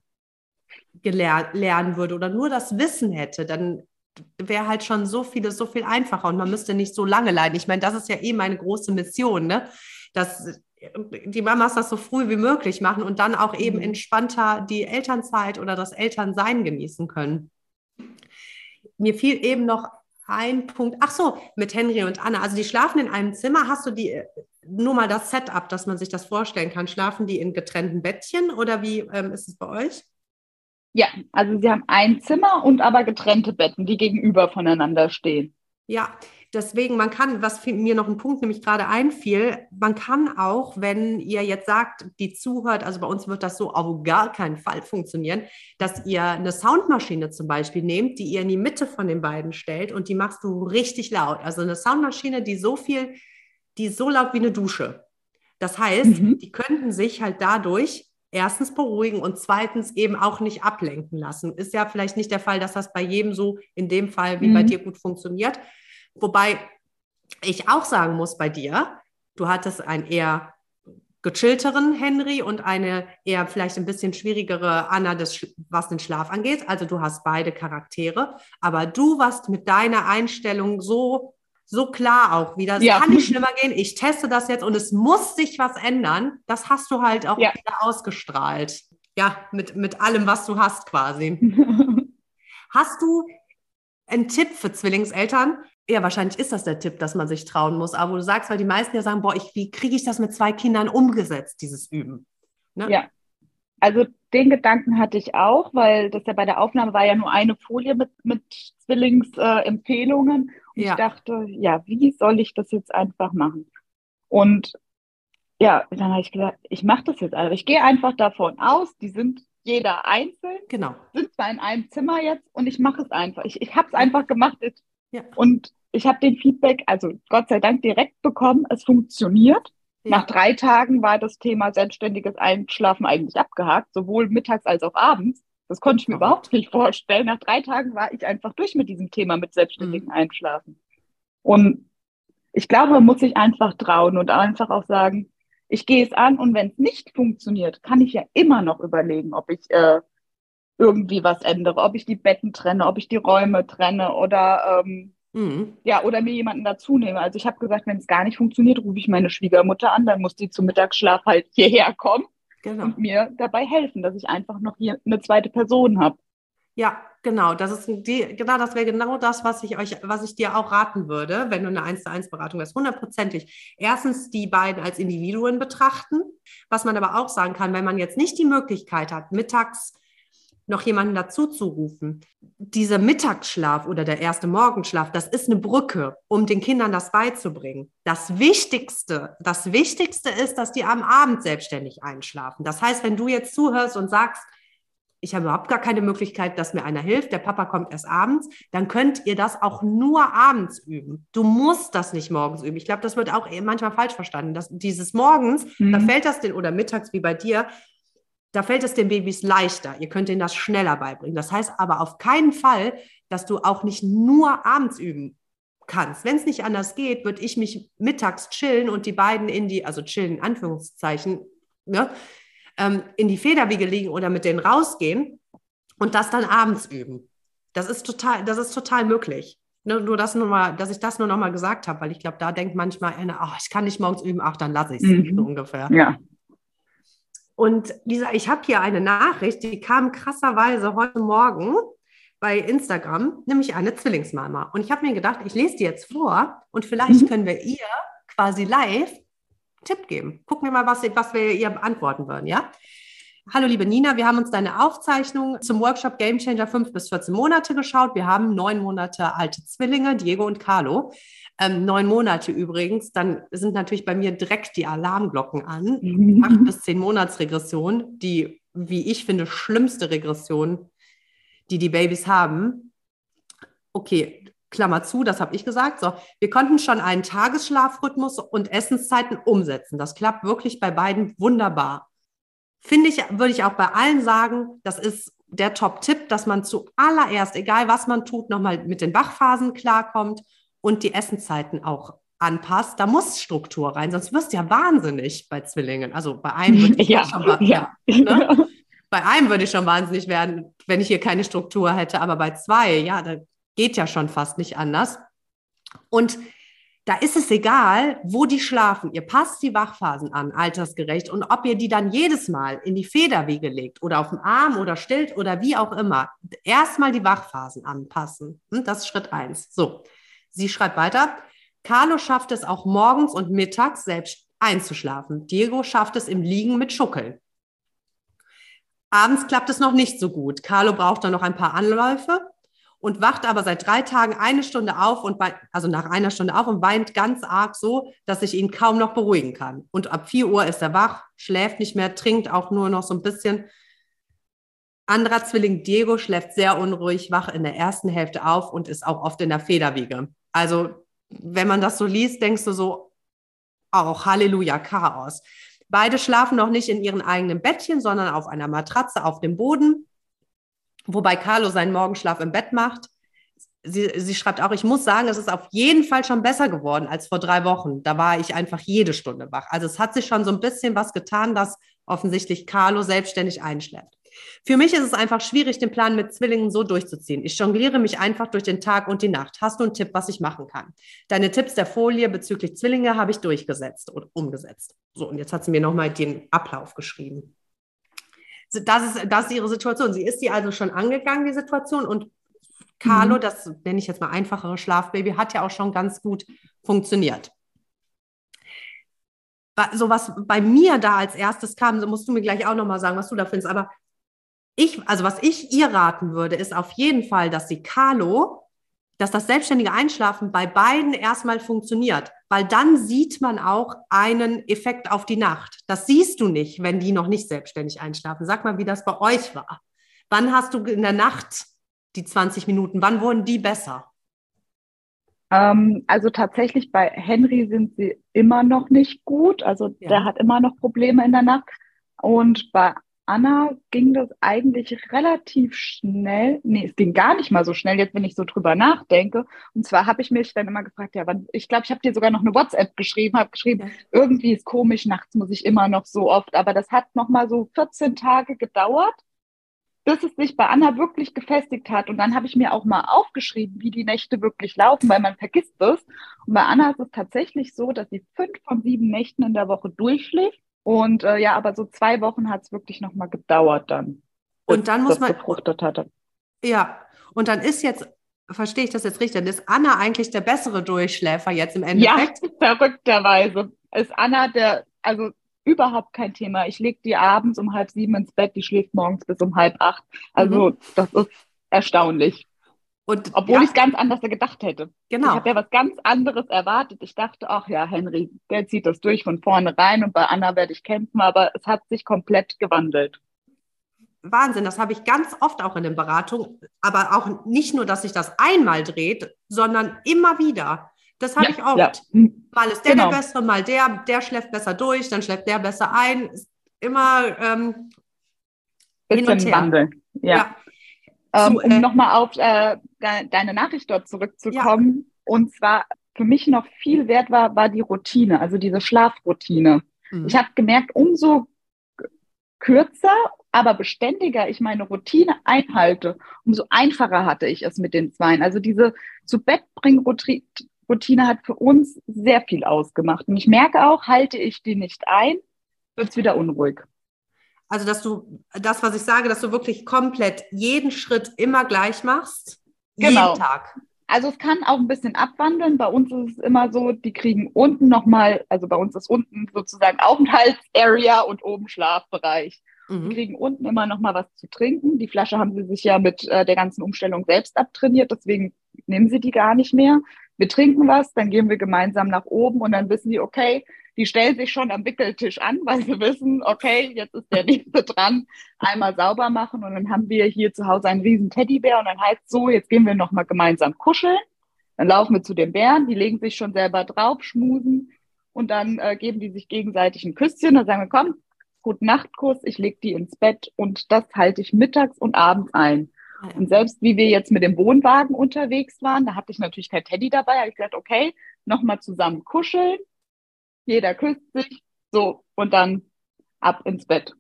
lernen würde oder nur das Wissen hätte, dann wäre halt schon so vieles so viel einfacher und man müsste nicht so lange leiden. Ich meine, das ist ja eh meine große Mission, ne? Dass die Mamas das so früh wie möglich machen und dann auch eben mhm. entspannter die Elternzeit oder das Elternsein genießen können. Mir fiel eben noch ein Punkt. Ach so, mit Henry und Anna. Also die schlafen in einem Zimmer. Hast du die nur mal das Setup, dass man sich das vorstellen kann? Schlafen die in getrennten Bettchen oder wie ähm, ist es bei euch? Ja, also sie haben ein Zimmer und aber getrennte Betten, die gegenüber voneinander stehen. Ja, deswegen, man kann, was mir noch ein Punkt nämlich gerade einfiel, man kann auch, wenn ihr jetzt sagt, die zuhört, also bei uns wird das so auf gar keinen Fall funktionieren, dass ihr eine Soundmaschine zum Beispiel nehmt, die ihr in die Mitte von den beiden stellt und die machst du richtig laut. Also eine Soundmaschine, die so viel, die ist so laut wie eine Dusche. Das heißt, mhm. die könnten sich halt dadurch erstens beruhigen und zweitens eben auch nicht ablenken lassen. Ist ja vielleicht nicht der Fall, dass das bei jedem so in dem Fall wie mhm. bei dir gut funktioniert. Wobei ich auch sagen muss bei dir, du hattest einen eher gechillteren Henry und eine eher vielleicht ein bisschen schwierigere Anna, das, was den Schlaf angeht. Also du hast beide Charaktere, aber du warst mit deiner Einstellung so so klar auch wieder. Es ja. kann nicht schlimmer gehen. Ich teste das jetzt und es muss sich was ändern. Das hast du halt auch ja. wieder ausgestrahlt. Ja, mit, mit allem, was du hast quasi. hast du einen Tipp für Zwillingseltern? Ja, wahrscheinlich ist das der Tipp, dass man sich trauen muss. Aber wo du sagst, weil die meisten ja sagen, boah, ich, wie kriege ich das mit zwei Kindern umgesetzt, dieses Üben? Ne? Ja, also den Gedanken hatte ich auch, weil das ja bei der Aufnahme war ja nur eine Folie mit, mit Zwillingsempfehlungen. Äh, ja. Ich dachte, ja, wie soll ich das jetzt einfach machen? Und ja, dann habe ich gesagt, ich mache das jetzt einfach. Ich gehe einfach davon aus, die sind jeder einzeln, genau. sind zwar in einem Zimmer jetzt und ich mache es einfach. Ich, ich habe es einfach gemacht ja. und ich habe den Feedback, also Gott sei Dank direkt bekommen, es funktioniert. Nach drei Tagen war das Thema selbstständiges Einschlafen eigentlich abgehakt, sowohl mittags als auch abends. Das konnte ich mir überhaupt nicht vorstellen. Nach drei Tagen war ich einfach durch mit diesem Thema mit selbstständigem mhm. Einschlafen. Und ich glaube, man muss sich einfach trauen und einfach auch sagen, ich gehe es an und wenn es nicht funktioniert, kann ich ja immer noch überlegen, ob ich äh, irgendwie was ändere, ob ich die Betten trenne, ob ich die Räume trenne oder ähm, mhm. ja oder mir jemanden dazu nehme. Also ich habe gesagt, wenn es gar nicht funktioniert, rufe ich meine Schwiegermutter an, dann muss die zum Mittagsschlaf halt hierher kommen genau. und mir dabei helfen, dass ich einfach noch hier eine zweite Person habe. Ja, genau. Das ist die, genau, das wäre genau das, was ich euch, was ich dir auch raten würde, wenn du eine 1 zu 1 Beratung hast. Hundertprozentig. Erstens die beiden als Individuen betrachten. Was man aber auch sagen kann, wenn man jetzt nicht die Möglichkeit hat, mittags noch jemanden dazu zu rufen. Dieser Mittagsschlaf oder der erste Morgenschlaf, das ist eine Brücke, um den Kindern das beizubringen. Das Wichtigste, das Wichtigste ist, dass die am Abend selbstständig einschlafen. Das heißt, wenn du jetzt zuhörst und sagst, ich habe überhaupt gar keine Möglichkeit, dass mir einer hilft, der Papa kommt erst abends, dann könnt ihr das auch nur abends üben. Du musst das nicht morgens üben. Ich glaube, das wird auch manchmal falsch verstanden. Dass dieses morgens, mhm. da fällt das den, oder mittags wie bei dir, da fällt es den Babys leichter. Ihr könnt ihnen das schneller beibringen. Das heißt aber auf keinen Fall, dass du auch nicht nur abends üben kannst. Wenn es nicht anders geht, würde ich mich mittags chillen und die beiden in die, also chillen in Anführungszeichen, ne, ähm, in die Federwiege liegen oder mit denen rausgehen und das dann abends üben. Das ist total, das ist total möglich. Ne, nur das nur mal, dass ich das nur noch mal gesagt habe, weil ich glaube, da denkt manchmal einer, ach, ich kann nicht morgens üben, ach, dann lasse ich es mhm. so ungefähr. Ja. Und Lisa, ich habe hier eine Nachricht, die kam krasserweise heute Morgen bei Instagram, nämlich eine Zwillingsmama. Und ich habe mir gedacht, ich lese die jetzt vor und vielleicht mhm. können wir ihr quasi live Tipp geben. Gucken wir mal, was, was wir ihr beantworten würden, ja? Hallo liebe Nina, wir haben uns deine Aufzeichnung zum Workshop Game Changer 5 bis 14 Monate geschaut. Wir haben neun Monate alte Zwillinge, Diego und Carlo. Ähm, neun Monate übrigens, dann sind natürlich bei mir direkt die Alarmglocken an. Mhm. Acht bis zehn Monatsregression, die wie ich finde, schlimmste Regression, die die Babys haben. Okay, Klammer zu, das habe ich gesagt. So, wir konnten schon einen Tagesschlafrhythmus und Essenszeiten umsetzen. Das klappt wirklich bei beiden wunderbar. Finde ich, würde ich auch bei allen sagen, das ist der Top-Tipp, dass man zuallererst, egal was man tut, nochmal mit den Wachphasen klarkommt und die Essenszeiten auch anpasst. Da muss Struktur rein, sonst wirst du ja wahnsinnig bei Zwillingen. Also bei einem würde ich ja, schon mal, ja. Ne? Bei einem würde ich schon wahnsinnig werden, wenn ich hier keine Struktur hätte, aber bei zwei, ja, da geht ja schon fast nicht anders. Und da ist es egal, wo die schlafen. Ihr passt die Wachphasen an, altersgerecht. Und ob ihr die dann jedes Mal in die Federwiege legt oder auf den Arm oder stillt oder wie auch immer, erstmal die Wachphasen anpassen. Hm, das ist Schritt eins. So, sie schreibt weiter. Carlo schafft es auch morgens und mittags selbst einzuschlafen. Diego schafft es im Liegen mit Schuckeln. Abends klappt es noch nicht so gut. Carlo braucht dann noch ein paar Anläufe und wacht aber seit drei Tagen eine Stunde auf und bei, also nach einer Stunde auf und weint ganz arg so, dass ich ihn kaum noch beruhigen kann. Und ab vier Uhr ist er wach, schläft nicht mehr, trinkt auch nur noch so ein bisschen. Anderer Zwilling Diego schläft sehr unruhig, wach in der ersten Hälfte auf und ist auch oft in der Federwiege. Also, wenn man das so liest, denkst du so, auch Halleluja, Chaos. Beide schlafen noch nicht in ihren eigenen Bettchen, sondern auf einer Matratze auf dem Boden wobei Carlo seinen Morgenschlaf im Bett macht. Sie, sie schreibt auch, ich muss sagen, es ist auf jeden Fall schon besser geworden als vor drei Wochen. Da war ich einfach jede Stunde wach. Also es hat sich schon so ein bisschen was getan, dass offensichtlich Carlo selbstständig einschläft. Für mich ist es einfach schwierig, den Plan mit Zwillingen so durchzuziehen. Ich jongliere mich einfach durch den Tag und die Nacht. Hast du einen Tipp, was ich machen kann? Deine Tipps der Folie bezüglich Zwillinge habe ich durchgesetzt oder umgesetzt. So, und jetzt hat sie mir nochmal den Ablauf geschrieben das ist, das ist ihre Situation. Sie ist die also schon angegangen, die Situation. Und Carlo, mhm. das nenne ich jetzt mal einfachere Schlafbaby, hat ja auch schon ganz gut funktioniert. So was bei mir da als erstes kam, so musst du mir gleich auch nochmal sagen, was du da findest. Aber ich, also was ich ihr raten würde, ist auf jeden Fall, dass sie Carlo dass das selbstständige Einschlafen bei beiden erstmal funktioniert, weil dann sieht man auch einen Effekt auf die Nacht. Das siehst du nicht, wenn die noch nicht selbstständig einschlafen. Sag mal, wie das bei euch war. Wann hast du in der Nacht die 20 Minuten, wann wurden die besser? Ähm, also tatsächlich bei Henry sind sie immer noch nicht gut. Also ja. der hat immer noch Probleme in der Nacht. Und bei Anna ging das eigentlich relativ schnell. Nee, es ging gar nicht mal so schnell, jetzt wenn ich so drüber nachdenke. Und zwar habe ich mich dann immer gefragt, ja, wann, ich glaube, ich habe dir sogar noch eine WhatsApp geschrieben, habe geschrieben, irgendwie ist komisch, nachts muss ich immer noch so oft. Aber das hat noch mal so 14 Tage gedauert, bis es sich bei Anna wirklich gefestigt hat. Und dann habe ich mir auch mal aufgeschrieben, wie die Nächte wirklich laufen, weil man vergisst es. Und bei Anna ist es tatsächlich so, dass sie fünf von sieben Nächten in der Woche durchschläft und äh, ja, aber so zwei Wochen hat es wirklich nochmal gedauert dann. Und dann muss man. Gefruchtet hatte. Ja, und dann ist jetzt, verstehe ich das jetzt richtig, dann ist Anna eigentlich der bessere Durchschläfer jetzt im Endeffekt? Ja, verrückterweise. Ist Anna der, also überhaupt kein Thema. Ich lege die abends um halb sieben ins Bett, die schläft morgens bis um halb acht. Also mhm. das ist erstaunlich. Und, Obwohl ja, ich es ganz anders gedacht hätte. Genau. Ich habe ja was ganz anderes erwartet. Ich dachte, ach ja, Henry, der zieht das durch von vorne rein und bei Anna werde ich kämpfen, aber es hat sich komplett gewandelt. Wahnsinn, das habe ich ganz oft auch in den Beratungen, aber auch nicht nur, dass sich das einmal dreht, sondern immer wieder. Das habe ja, ich oft. Ja. Mal ist der genau. der Bessere, mal der, der schläft besser durch, dann schläft der besser ein. Immer ähm, hin und her. Wandel. ja. ja. Ähm, um äh, nochmal auf äh, deine Nachricht dort zurückzukommen. Ja. Und zwar für mich noch viel wert war, war die Routine, also diese Schlafroutine. Mhm. Ich habe gemerkt, umso kürzer, aber beständiger ich meine Routine einhalte, umso einfacher hatte ich es mit den Zweien. Also diese zu Bett bringen Routine hat für uns sehr viel ausgemacht. Und ich merke auch, halte ich die nicht ein, wird es wieder unruhig. Also, dass du das, was ich sage, dass du wirklich komplett jeden Schritt immer gleich machst. Genau. Jeden Tag. Also es kann auch ein bisschen abwandeln. Bei uns ist es immer so, die kriegen unten nochmal, also bei uns ist unten sozusagen Aufenthaltsarea und oben Schlafbereich. Mhm. Die kriegen unten immer nochmal was zu trinken. Die Flasche haben sie sich ja mit äh, der ganzen Umstellung selbst abtrainiert, deswegen nehmen sie die gar nicht mehr. Wir trinken was, dann gehen wir gemeinsam nach oben und dann wissen die, okay, die stellen sich schon am Wickeltisch an, weil sie wissen, okay, jetzt ist der nächste dran, einmal sauber machen und dann haben wir hier zu Hause einen riesen Teddybär und dann heißt so, jetzt gehen wir nochmal gemeinsam kuscheln. Dann laufen wir zu den Bären, die legen sich schon selber drauf, schmusen und dann äh, geben die sich gegenseitig ein Küsschen. Dann sagen wir, komm, guten Nachtkuss, ich leg die ins Bett und das halte ich mittags und abends ein. Und selbst wie wir jetzt mit dem Wohnwagen unterwegs waren, da hatte ich natürlich kein Teddy dabei, habe ich gesagt, okay, nochmal zusammen kuscheln, jeder küsst sich, so, und dann ab ins Bett.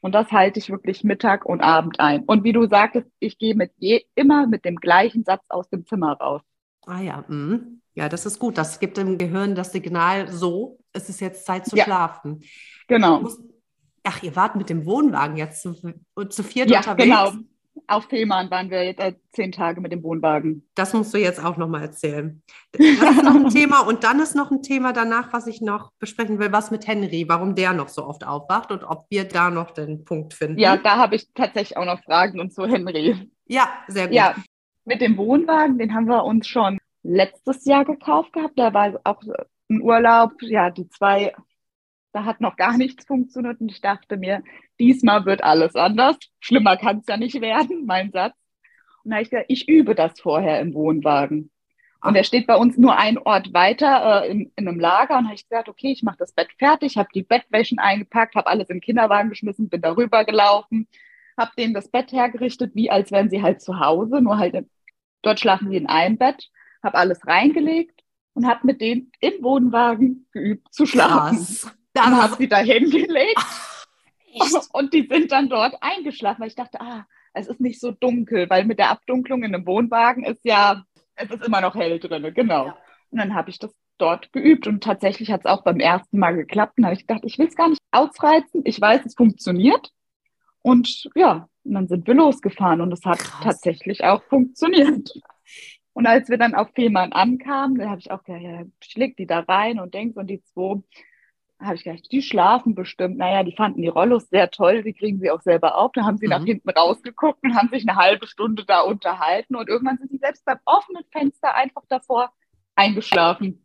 Und das halte ich wirklich Mittag und Abend ein. Und wie du sagtest, ich gehe mit je, immer mit dem gleichen Satz aus dem Zimmer raus. Ah ja, mh. ja, das ist gut. Das gibt dem Gehirn das Signal, so, es ist jetzt Zeit zu ja. schlafen. Genau. ach, ihr wart mit dem Wohnwagen jetzt zu, zu viert ja, unterwegs? genau auf Fehmarn waren wir jetzt äh, zehn Tage mit dem Wohnwagen. Das musst du jetzt auch nochmal erzählen. Das ist noch ein Thema und dann ist noch ein Thema danach, was ich noch besprechen will, was mit Henry, warum der noch so oft aufwacht und ob wir da noch den Punkt finden. Ja, da habe ich tatsächlich auch noch Fragen und zu Henry. Ja, sehr gut. Ja, mit dem Wohnwagen, den haben wir uns schon letztes Jahr gekauft gehabt. Da war auch ein Urlaub, ja, die zwei da hat noch gar nichts funktioniert und ich dachte mir, diesmal wird alles anders. Schlimmer kann es ja nicht werden, mein Satz. Und da habe ich gesagt, ich übe das vorher im Wohnwagen. Und er steht bei uns nur ein Ort weiter äh, in, in, einem Lager. Und habe ich gesagt, okay, ich mache das Bett fertig, habe die Bettwäschen eingepackt, habe alles in den Kinderwagen geschmissen, bin darüber gelaufen, habe denen das Bett hergerichtet, wie als wären sie halt zu Hause, nur halt in, dort schlafen sie in einem Bett, habe alles reingelegt und habe mit denen im Wohnwagen geübt zu schlafen. Krass. Dann habe sie da hingelegt und die sind dann dort eingeschlafen, weil ich dachte, ah, es ist nicht so dunkel, weil mit der Abdunklung in einem Wohnwagen ist ja, es ist immer noch hell drin, genau. Ja. Und dann habe ich das dort geübt und tatsächlich hat es auch beim ersten Mal geklappt. Und habe ich gedacht, ich will es gar nicht ausreizen, ich weiß, es funktioniert. Und ja, und dann sind wir losgefahren und es hat Krass. tatsächlich auch funktioniert. Und als wir dann auf Fehmarn ankamen, da habe ich auch gedacht, ja, schlägt die da rein und denkt, und die zwei habe ich gedacht, die schlafen bestimmt. Naja, die fanden die Rollos sehr toll, die kriegen sie auch selber auf. Da haben sie mhm. nach hinten rausgeguckt und haben sich eine halbe Stunde da unterhalten und irgendwann sind sie selbst beim offenen Fenster einfach davor eingeschlafen.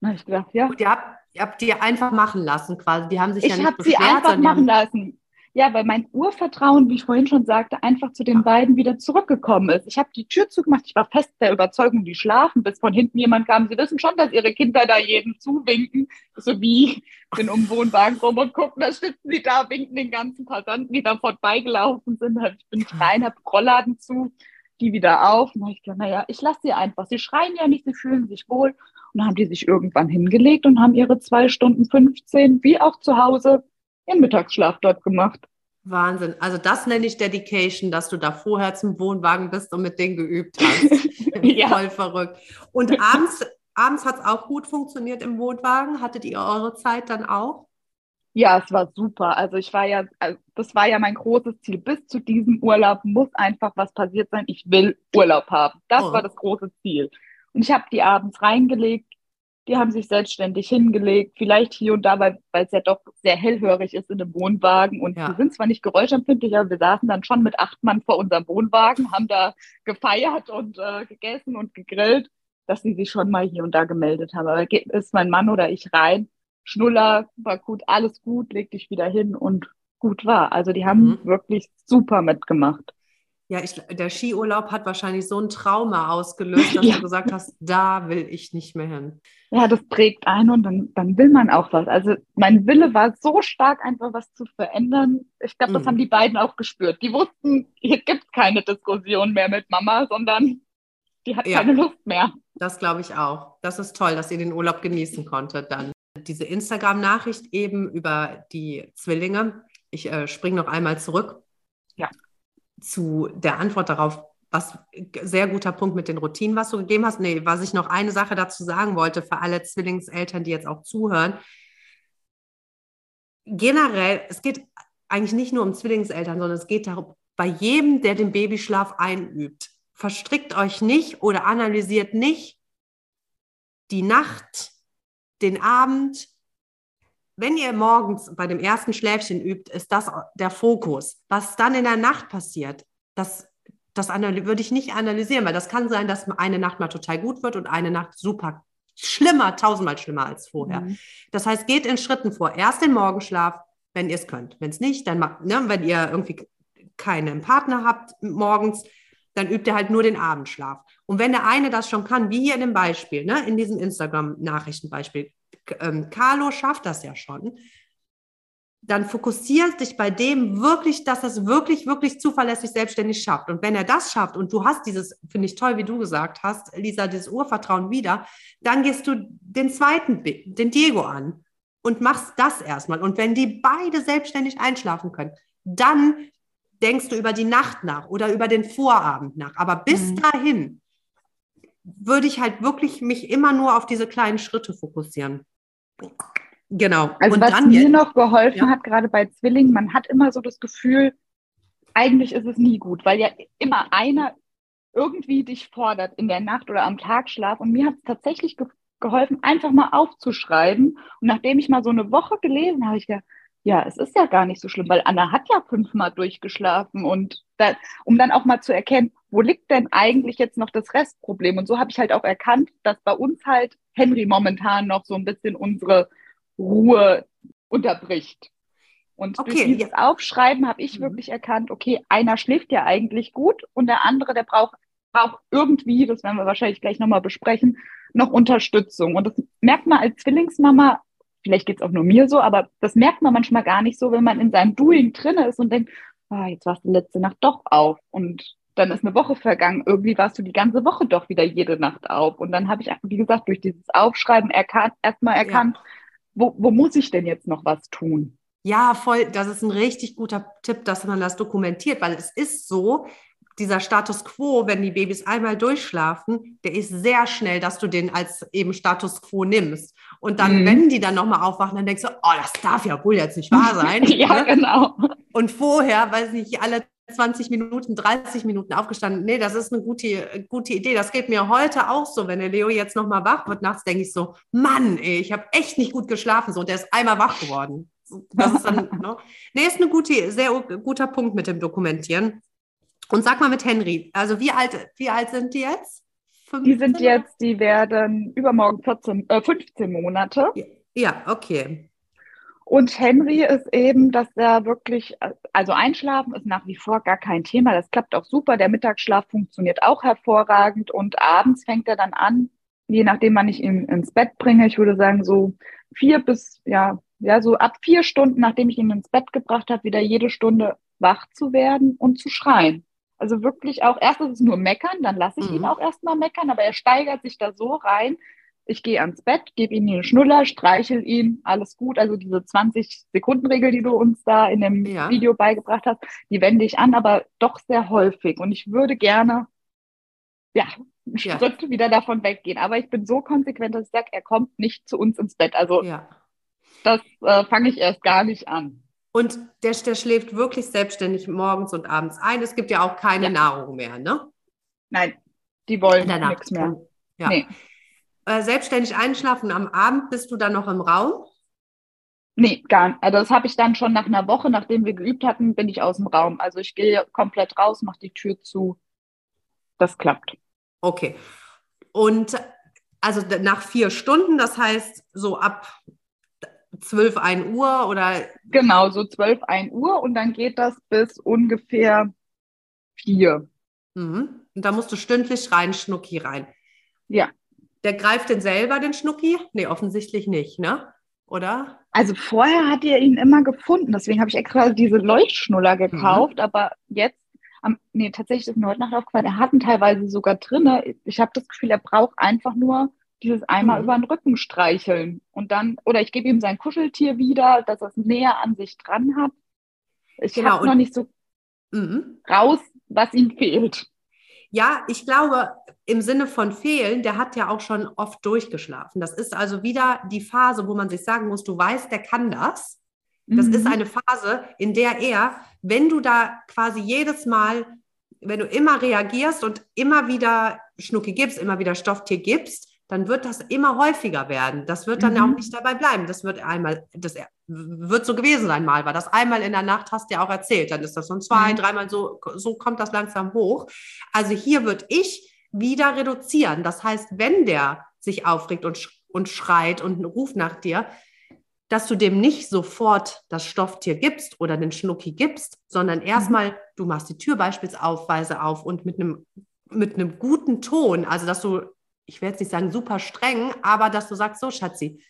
Da habe ich gedacht, ja. Und ihr habt, ihr habt die einfach machen lassen quasi. Die haben sich ich ja nicht beschwert. Ich habe sie einfach machen lassen. Ja, weil mein Urvertrauen, wie ich vorhin schon sagte, einfach zu den beiden wieder zurückgekommen ist. Ich habe die Tür zugemacht. Ich war fest der Überzeugung, die schlafen, bis von hinten jemand kam. Sie wissen schon, dass ihre Kinder da jedem zuwinken. So wie bin um Wohnwagen rum und gucken, da sitzen sie da, winken den ganzen Passanten, die da vorbeigelaufen sind. Ich bin rein, habe Rollladen zu, die wieder auf. Und ich gedacht, naja, ich lasse sie einfach. Sie schreien ja nicht, sie fühlen sich wohl. Und dann haben die sich irgendwann hingelegt und haben ihre zwei Stunden 15, wie auch zu Hause, ihren Mittagsschlaf dort gemacht. Wahnsinn. Also das nenne ich Dedication, dass du da vorher zum Wohnwagen bist und mit denen geübt hast. ja. Voll verrückt. Und abends, abends hat es auch gut funktioniert im Wohnwagen. Hattet ihr eure Zeit dann auch? Ja, es war super. Also ich war ja, also das war ja mein großes Ziel. Bis zu diesem Urlaub muss einfach was passiert sein. Ich will Urlaub haben. Das oh. war das große Ziel. Und ich habe die abends reingelegt, die haben sich selbstständig hingelegt, vielleicht hier und da, weil es ja doch sehr hellhörig ist in einem Wohnwagen. Und ja. wir sind zwar nicht geräuschempfindlich, aber wir saßen dann schon mit acht Mann vor unserem Wohnwagen, haben da gefeiert und äh, gegessen und gegrillt, dass sie sich schon mal hier und da gemeldet haben. Aber ist mein Mann oder ich rein, Schnuller, war gut, alles gut, leg dich wieder hin und gut war. Also die haben mhm. wirklich super mitgemacht. Ja, ich, der Skiurlaub hat wahrscheinlich so ein Trauma ausgelöst, dass ja. du gesagt hast, da will ich nicht mehr hin. Ja, das prägt ein und dann, dann will man auch was. Also mein Wille war so stark, einfach was zu verändern. Ich glaube, das mhm. haben die beiden auch gespürt. Die wussten, hier gibt es keine Diskussion mehr mit Mama, sondern die hat ja. keine Lust mehr. Das glaube ich auch. Das ist toll, dass ihr den Urlaub genießen konntet dann. Diese Instagram-Nachricht eben über die Zwillinge. Ich äh, springe noch einmal zurück. Ja zu der Antwort darauf, was sehr guter Punkt mit den Routinen, was du gegeben hast. Nee, was ich noch eine Sache dazu sagen wollte für alle Zwillingseltern, die jetzt auch zuhören. Generell, es geht eigentlich nicht nur um Zwillingseltern, sondern es geht darum, bei jedem, der den Babyschlaf einübt, verstrickt euch nicht oder analysiert nicht die Nacht, den Abend, wenn ihr morgens bei dem ersten Schläfchen übt, ist das der Fokus. Was dann in der Nacht passiert, das, das würde ich nicht analysieren, weil das kann sein, dass eine Nacht mal total gut wird und eine Nacht super schlimmer, tausendmal schlimmer als vorher. Mhm. Das heißt, geht in Schritten vor. Erst den Morgenschlaf, wenn ihr es könnt. Wenn es nicht, dann macht, ne, wenn ihr irgendwie keinen Partner habt morgens, dann übt ihr halt nur den Abendschlaf. Und wenn der eine das schon kann, wie hier in dem Beispiel, ne, in diesem Instagram-Nachrichtenbeispiel, ähm, Carlo schafft das ja schon, dann fokussiert dich bei dem wirklich, dass er es wirklich, wirklich zuverlässig selbstständig schafft. Und wenn er das schafft und du hast dieses, finde ich toll, wie du gesagt hast, Lisa, dieses Urvertrauen wieder, dann gehst du den zweiten, den Diego an und machst das erstmal. Und wenn die beide selbstständig einschlafen können, dann denkst du über die Nacht nach oder über den Vorabend nach. Aber bis mhm. dahin würde ich halt wirklich mich immer nur auf diese kleinen Schritte fokussieren. Genau. Also und was dann mir noch geholfen ja. hat, gerade bei Zwillingen, man hat immer so das Gefühl, eigentlich ist es nie gut, weil ja immer einer irgendwie dich fordert in der Nacht oder am Tagschlaf. Und mir hat es tatsächlich ge geholfen, einfach mal aufzuschreiben. Und nachdem ich mal so eine Woche gelesen habe, ich gedacht, ja, es ist ja gar nicht so schlimm, weil Anna hat ja fünfmal durchgeschlafen und da, um dann auch mal zu erkennen, wo liegt denn eigentlich jetzt noch das Restproblem? Und so habe ich halt auch erkannt, dass bei uns halt Henry momentan noch so ein bisschen unsere Ruhe unterbricht. Und okay, durch dieses ja. Aufschreiben habe ich mhm. wirklich erkannt, okay, einer schläft ja eigentlich gut und der andere, der braucht, braucht irgendwie, das werden wir wahrscheinlich gleich nochmal besprechen, noch Unterstützung. Und das merkt man als Zwillingsmama vielleicht geht es auch nur mir so, aber das merkt man manchmal gar nicht so, wenn man in seinem Doing drin ist und denkt, oh, jetzt warst du letzte Nacht doch auf und dann ist eine Woche vergangen. Irgendwie warst du die ganze Woche doch wieder jede Nacht auf. Und dann habe ich, wie gesagt, durch dieses Aufschreiben erkannt, erstmal erkannt, ja. wo, wo muss ich denn jetzt noch was tun? Ja, voll. Das ist ein richtig guter Tipp, dass man das dokumentiert, weil es ist so, dieser Status quo, wenn die Babys einmal durchschlafen, der ist sehr schnell, dass du den als eben Status quo nimmst. Und dann, mhm. wenn die dann nochmal aufwachen, dann denkst du, oh, das darf ja wohl jetzt nicht wahr sein. ja, ne? genau. Und vorher, weiß nicht, alle 20 Minuten, 30 Minuten aufgestanden. Nee, das ist eine gute, gute Idee. Das geht mir heute auch so. Wenn der Leo jetzt nochmal wach wird nachts, denke ich so, Mann, ey, ich habe echt nicht gut geschlafen. So, und der ist einmal wach geworden. Das ist dann, ne? Nee, ist ein gute, sehr guter Punkt mit dem Dokumentieren. Und sag mal mit Henry, also wie alt, wie alt sind die jetzt? 15? Die sind jetzt, die werden übermorgen 14, äh, 15 Monate. Ja, okay. Und Henry ist eben, dass er wirklich, also einschlafen ist nach wie vor gar kein Thema. Das klappt auch super. Der Mittagsschlaf funktioniert auch hervorragend und abends fängt er dann an, je nachdem, wann ich ihn ins Bett bringe. Ich würde sagen, so vier bis, ja, ja, so ab vier Stunden, nachdem ich ihn ins Bett gebracht habe, wieder jede Stunde wach zu werden und zu schreien. Also wirklich auch, erst ist es nur meckern, dann lasse ich mhm. ihn auch erstmal meckern, aber er steigert sich da so rein. Ich gehe ans Bett, gebe ihm den Schnuller, streichel ihn, alles gut. Also diese 20-Sekunden-Regel, die du uns da in dem ja. Video beigebracht hast, die wende ich an, aber doch sehr häufig. Und ich würde gerne, ja, einen ja. Schritt wieder davon weggehen. Aber ich bin so konsequent, dass ich sage, er kommt nicht zu uns ins Bett. Also ja. das äh, fange ich erst gar nicht an. Und der, der schläft wirklich selbstständig morgens und abends ein. Es gibt ja auch keine ja. Nahrung mehr, ne? Nein, die wollen nichts mehr. Ja. Nee. Äh, selbstständig einschlafen am Abend, bist du dann noch im Raum? Nee, gar nicht. Also das habe ich dann schon nach einer Woche, nachdem wir geübt hatten, bin ich aus dem Raum. Also ich gehe komplett raus, mache die Tür zu. Das klappt. Okay. Und also nach vier Stunden, das heißt so ab 12, 1 Uhr oder? Genau, so 12, 1 Uhr und dann geht das bis ungefähr 4. Mhm. Und da musst du stündlich rein, Schnucki rein. Ja. Der greift den selber, den Schnucki? Nee, offensichtlich nicht, ne? Oder? Also vorher hat ihr ihn immer gefunden, deswegen habe ich extra diese Leuchtschnuller gekauft, mhm. aber jetzt, am, nee, tatsächlich ist mir heute Nacht aufgefallen, er hat ihn teilweise sogar drin. Ich habe das Gefühl, er braucht einfach nur dieses einmal mhm. über den Rücken streicheln und dann, oder ich gebe ihm sein Kuscheltier wieder, dass er es näher an sich dran hat. Ich genau, habe noch nicht so mhm. raus, was ihm fehlt. Ja, ich glaube, im Sinne von fehlen, der hat ja auch schon oft durchgeschlafen. Das ist also wieder die Phase, wo man sich sagen muss, du weißt, der kann das. Das mhm. ist eine Phase, in der er, wenn du da quasi jedes Mal, wenn du immer reagierst und immer wieder Schnucki gibst, immer wieder Stofftier gibst, dann wird das immer häufiger werden. Das wird dann mhm. auch nicht dabei bleiben. Das wird einmal, das wird so gewesen sein mal, weil das einmal in der Nacht hast du ja auch erzählt. Dann ist das so zwei, mhm. dreimal so, so kommt das langsam hoch. Also hier würde ich wieder reduzieren. Das heißt, wenn der sich aufregt und, und schreit und ruft nach dir, dass du dem nicht sofort das Stofftier gibst oder den Schnucki gibst, sondern mhm. erstmal, du machst die Tür beispielsweise auf und mit einem, mit einem guten Ton, also dass du, ich werde jetzt nicht sagen super streng, aber dass du sagst, so Schatzi,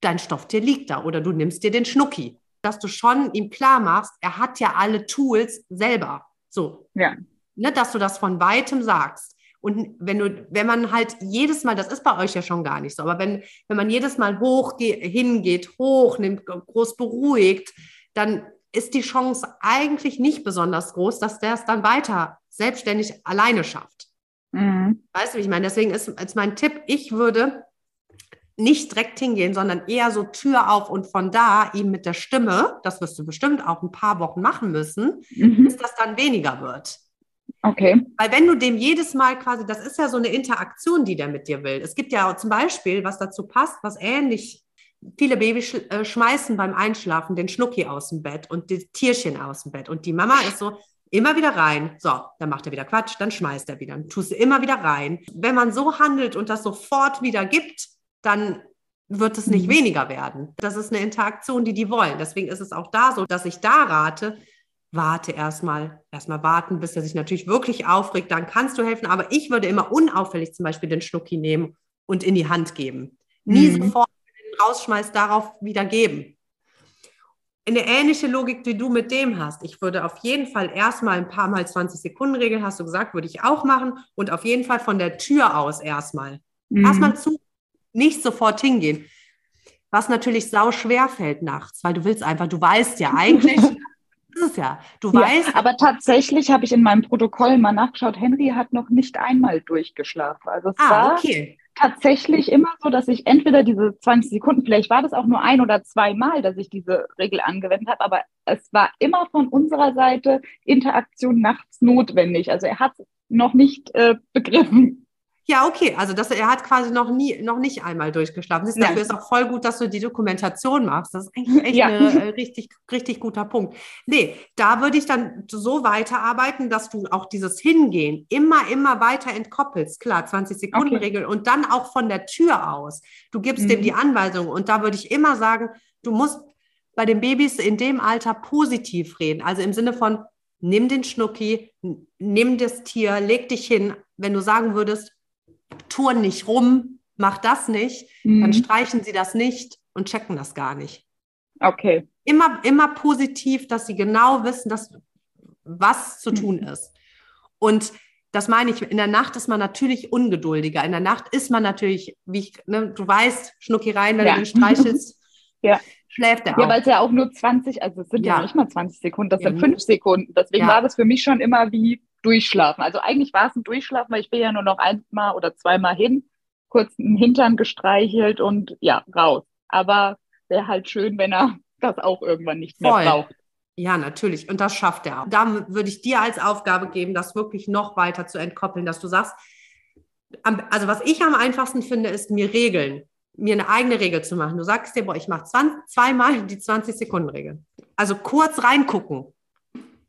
dein Stofftier liegt da oder du nimmst dir den Schnucki, dass du schon ihm klar machst, er hat ja alle Tools selber. So. Ja. Ne, dass du das von weitem sagst. Und wenn du, wenn man halt jedes Mal, das ist bei euch ja schon gar nicht so, aber wenn, wenn man jedes Mal hoch hingeht, hoch nimmt, groß beruhigt, dann ist die Chance eigentlich nicht besonders groß, dass der es dann weiter selbstständig alleine schafft. Mhm. Weißt du, wie ich meine? Deswegen ist, ist mein Tipp, ich würde nicht direkt hingehen, sondern eher so Tür auf und von da ihm mit der Stimme, das wirst du bestimmt auch ein paar Wochen machen müssen, mhm. bis das dann weniger wird. Okay. Weil wenn du dem jedes Mal quasi, das ist ja so eine Interaktion, die der mit dir will. Es gibt ja zum Beispiel, was dazu passt, was ähnlich viele Babys sch äh, schmeißen beim Einschlafen den Schnucki aus dem Bett und die Tierchen aus dem Bett. Und die Mama ist so, immer wieder rein. So, dann macht er wieder Quatsch, dann schmeißt er wieder. Dann tust du immer wieder rein. Wenn man so handelt und das sofort wieder gibt, dann wird es nicht mhm. weniger werden. Das ist eine Interaktion, die die wollen. Deswegen ist es auch da so, dass ich da rate, warte erstmal, erstmal warten, bis er sich natürlich wirklich aufregt, dann kannst du helfen. Aber ich würde immer unauffällig zum Beispiel den Schnucki nehmen und in die Hand geben. Nie mhm. sofort rausschmeißt, darauf wieder geben. Eine ähnliche Logik, die du mit dem hast. Ich würde auf jeden Fall erstmal ein paar Mal 20 Sekunden Regel, hast du gesagt, würde ich auch machen. Und auf jeden Fall von der Tür aus erstmal. Mhm. Erstmal zu, nicht sofort hingehen. Was natürlich sau schwer fällt nachts, weil du willst einfach, du weißt ja eigentlich, ist es ja. Du ja, weißt. Aber tatsächlich habe ich in meinem Protokoll mal nachgeschaut, Henry hat noch nicht einmal durchgeschlafen. Also es ah, war okay. Tatsächlich immer so, dass ich entweder diese 20 Sekunden, vielleicht war das auch nur ein oder zwei Mal, dass ich diese Regel angewendet habe, aber es war immer von unserer Seite Interaktion nachts notwendig. Also er hat noch nicht äh, begriffen. Ja, okay. Also das, er hat quasi noch nie, noch nicht einmal durchgeschlafen. Siehst, dafür ist auch voll gut, dass du die Dokumentation machst. Das ist eigentlich echt ja. ein äh, richtig, richtig guter Punkt. Nee, da würde ich dann so weiterarbeiten, dass du auch dieses Hingehen immer, immer weiter entkoppelst. Klar, 20 Sekunden okay. Regel und dann auch von der Tür aus. Du gibst mhm. dem die Anweisung und da würde ich immer sagen, du musst bei den Babys in dem Alter positiv reden. Also im Sinne von, nimm den Schnucki, nimm das Tier, leg dich hin. Wenn du sagen würdest, touren nicht rum, mach das nicht, mhm. dann streichen sie das nicht und checken das gar nicht. Okay. Immer, immer positiv, dass sie genau wissen, dass, was zu mhm. tun ist. Und das meine ich, in der Nacht ist man natürlich ungeduldiger. In der Nacht ist man natürlich, wie ich, ne, du weißt, Schnucki rein, wenn ja. du ihn streichelst, ja. schläft er auch. Ja, weil es ja auch nur 20, also es sind ja, ja nicht mal 20 Sekunden, das sind fünf Sekunden. Deswegen war das für mich schon immer wie, Durchschlafen. Also eigentlich war es ein Durchschlafen, weil ich bin ja nur noch einmal oder zweimal hin, kurz den Hintern gestreichelt und ja, raus. Aber wäre halt schön, wenn er das auch irgendwann nicht mehr Voll. braucht. Ja, natürlich. Und das schafft er auch. Da würde ich dir als Aufgabe geben, das wirklich noch weiter zu entkoppeln, dass du sagst, also was ich am einfachsten finde, ist mir Regeln, mir eine eigene Regel zu machen. Du sagst dir, boah, ich mache zweimal die 20-Sekunden-Regel. Also kurz reingucken.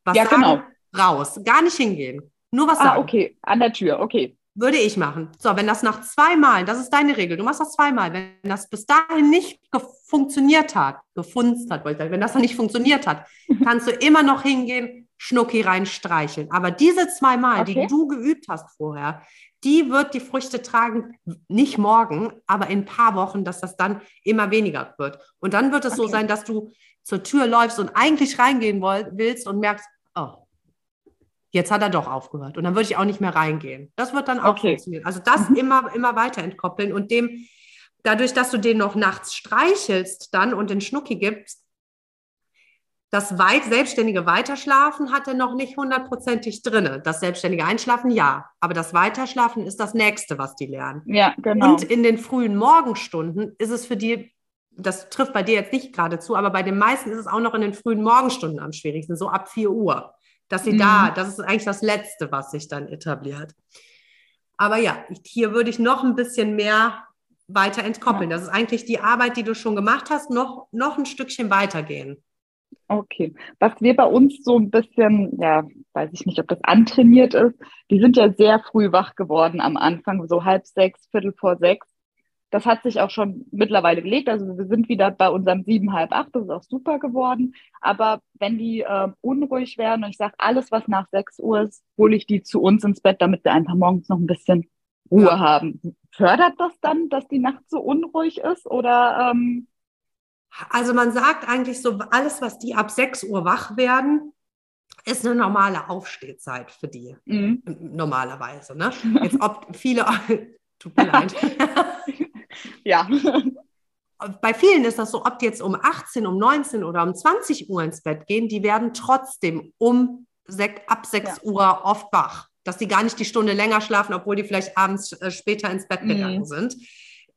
Was ja, sagen, genau raus. Gar nicht hingehen. Nur was ah, sagen. Ah, okay. An der Tür, okay. Würde ich machen. So, wenn das nach zweimal, das ist deine Regel, du machst das zweimal, wenn das bis dahin nicht funktioniert hat, gefunzt hat, wenn das noch nicht funktioniert hat, kannst du immer noch hingehen, Schnucki rein streicheln. Aber diese zweimal, okay. die du geübt hast vorher, die wird die Früchte tragen, nicht morgen, aber in ein paar Wochen, dass das dann immer weniger wird. Und dann wird es okay. so sein, dass du zur Tür läufst und eigentlich reingehen willst und merkst, oh, jetzt hat er doch aufgehört und dann würde ich auch nicht mehr reingehen. Das wird dann auch okay. funktionieren. Also das mhm. immer, immer weiter entkoppeln und dem, dadurch, dass du den noch nachts streichelst dann und den Schnucki gibst, das weit selbstständige Weiterschlafen hat er noch nicht hundertprozentig drin. Das selbstständige Einschlafen ja, aber das Weiterschlafen ist das nächste, was die lernen. Ja, genau. Und in den frühen Morgenstunden ist es für die, das trifft bei dir jetzt nicht gerade zu, aber bei den meisten ist es auch noch in den frühen Morgenstunden am schwierigsten, so ab 4 Uhr dass sie mhm. da, das ist eigentlich das Letzte, was sich dann etabliert. Aber ja, hier würde ich noch ein bisschen mehr weiter entkoppeln. Ja. Das ist eigentlich die Arbeit, die du schon gemacht hast, noch, noch ein Stückchen weitergehen. Okay. Was wir bei uns so ein bisschen, ja, weiß ich nicht, ob das antrainiert ist, die sind ja sehr früh wach geworden am Anfang, so halb sechs, viertel vor sechs. Das hat sich auch schon mittlerweile gelegt. Also wir sind wieder bei unserem sieben, halb acht, das ist auch super geworden. Aber wenn die äh, unruhig werden und ich sage, alles, was nach sechs Uhr ist, hole ich die zu uns ins Bett, damit wir einfach morgens noch ein bisschen Ruhe ja. haben. Fördert das dann, dass die Nacht so unruhig ist? Oder ähm also man sagt eigentlich so, alles, was die ab 6 Uhr wach werden, ist eine normale Aufstehzeit für die. Mhm. Normalerweise. Ne? Jetzt ob viele, tut mir leid. ja. Bei vielen ist das so, ob die jetzt um 18, um 19 oder um 20 Uhr ins Bett gehen, die werden trotzdem um ab 6 ja. Uhr oft wach. Dass sie gar nicht die Stunde länger schlafen, obwohl die vielleicht abends äh, später ins Bett gegangen mhm. sind.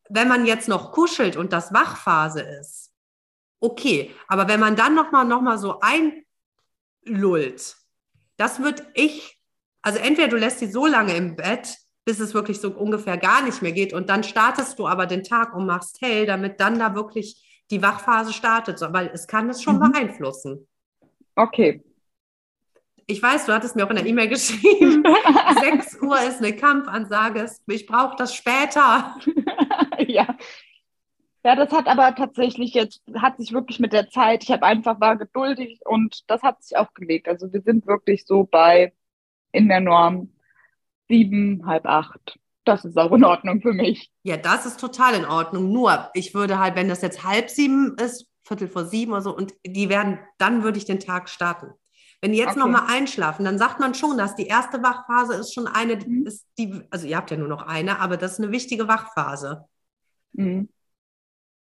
Wenn man jetzt noch kuschelt und das Wachphase ist, okay. Aber wenn man dann nochmal noch mal so einlullt, das würde ich, also entweder du lässt sie so lange im Bett, bis es wirklich so ungefähr gar nicht mehr geht. Und dann startest du aber den Tag und machst hell, damit dann da wirklich die Wachphase startet. Weil es kann es schon mhm. beeinflussen. Okay. Ich weiß, du hattest mir auch in der E-Mail geschrieben, 6 Uhr ist eine Kampfansage, ich brauche das später. ja. Ja, das hat aber tatsächlich jetzt, hat sich wirklich mit der Zeit, ich habe einfach war geduldig und das hat sich auch gelegt. Also wir sind wirklich so bei in der Norm sieben, halb acht. Das ist auch in Ordnung für mich. Ja, das ist total in Ordnung. Nur, ich würde halt, wenn das jetzt halb sieben ist, Viertel vor sieben oder so, und die werden, dann würde ich den Tag starten. Wenn die jetzt okay. nochmal einschlafen, dann sagt man schon, dass die erste Wachphase ist schon eine, mhm. ist die, also ihr habt ja nur noch eine, aber das ist eine wichtige Wachphase. Mhm.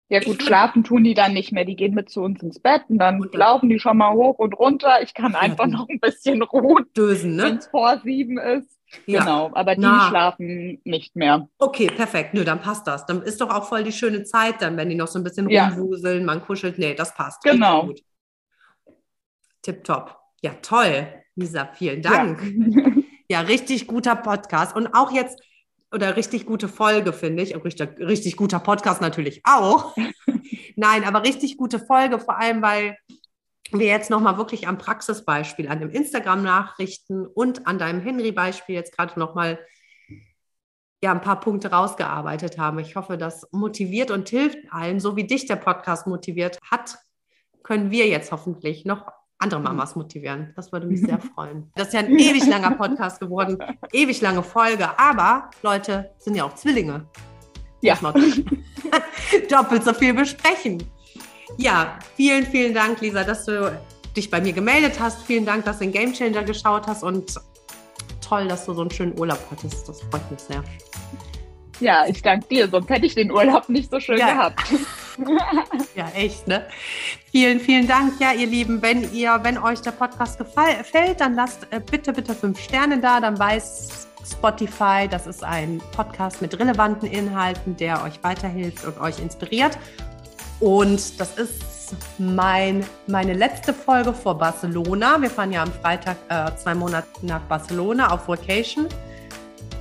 Ja gut, schlafen tun die dann nicht mehr. Die gehen mit zu uns ins Bett und dann und laufen die schon mal hoch und runter. Ich kann einfach noch ein bisschen ruhen, Dösen, ne? wenn es vor sieben ist. Ja. Genau, aber die Na. schlafen nicht mehr. Okay, perfekt. Nö, dann passt das. Dann ist doch auch voll die schöne Zeit dann, wenn die noch so ein bisschen ja. rumwuseln, man kuschelt. Nee, das passt. Genau. Gut. Tipptopp. Ja, toll. Lisa, vielen Dank. Ja. ja, richtig guter Podcast. Und auch jetzt, oder richtig gute Folge, finde ich. Und richtig, richtig guter Podcast natürlich auch. Nein, aber richtig gute Folge, vor allem, weil wir jetzt nochmal wirklich am Praxisbeispiel, an dem Instagram-Nachrichten und an deinem Henry-Beispiel jetzt gerade nochmal ja, ein paar Punkte rausgearbeitet haben. Ich hoffe, das motiviert und hilft allen, so wie dich der Podcast motiviert hat, können wir jetzt hoffentlich noch andere Mamas motivieren. Das würde mich sehr freuen. Das ist ja ein ewig langer Podcast geworden, ewig lange Folge, aber Leute sind ja auch Zwillinge. Ja. Doppelt so viel besprechen. Ja, vielen, vielen Dank, Lisa, dass du dich bei mir gemeldet hast. Vielen Dank, dass du den Game Changer geschaut hast und toll, dass du so einen schönen Urlaub hattest. Das freut mich sehr. Ja, ich danke dir, sonst hätte ich den Urlaub nicht so schön ja. gehabt. ja, echt, ne? Vielen, vielen Dank, ja, ihr Lieben. Wenn ihr, wenn euch der Podcast gefällt, dann lasst äh, bitte, bitte fünf Sterne da, dann weiß Spotify, das ist ein Podcast mit relevanten Inhalten, der euch weiterhilft und euch inspiriert. Und das ist mein, meine letzte Folge vor Barcelona. Wir fahren ja am Freitag äh, zwei Monate nach Barcelona auf Vacation.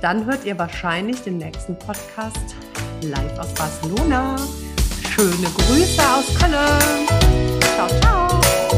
Dann hört ihr wahrscheinlich den nächsten Podcast live aus Barcelona. Schöne Grüße aus Köln. Ciao, ciao.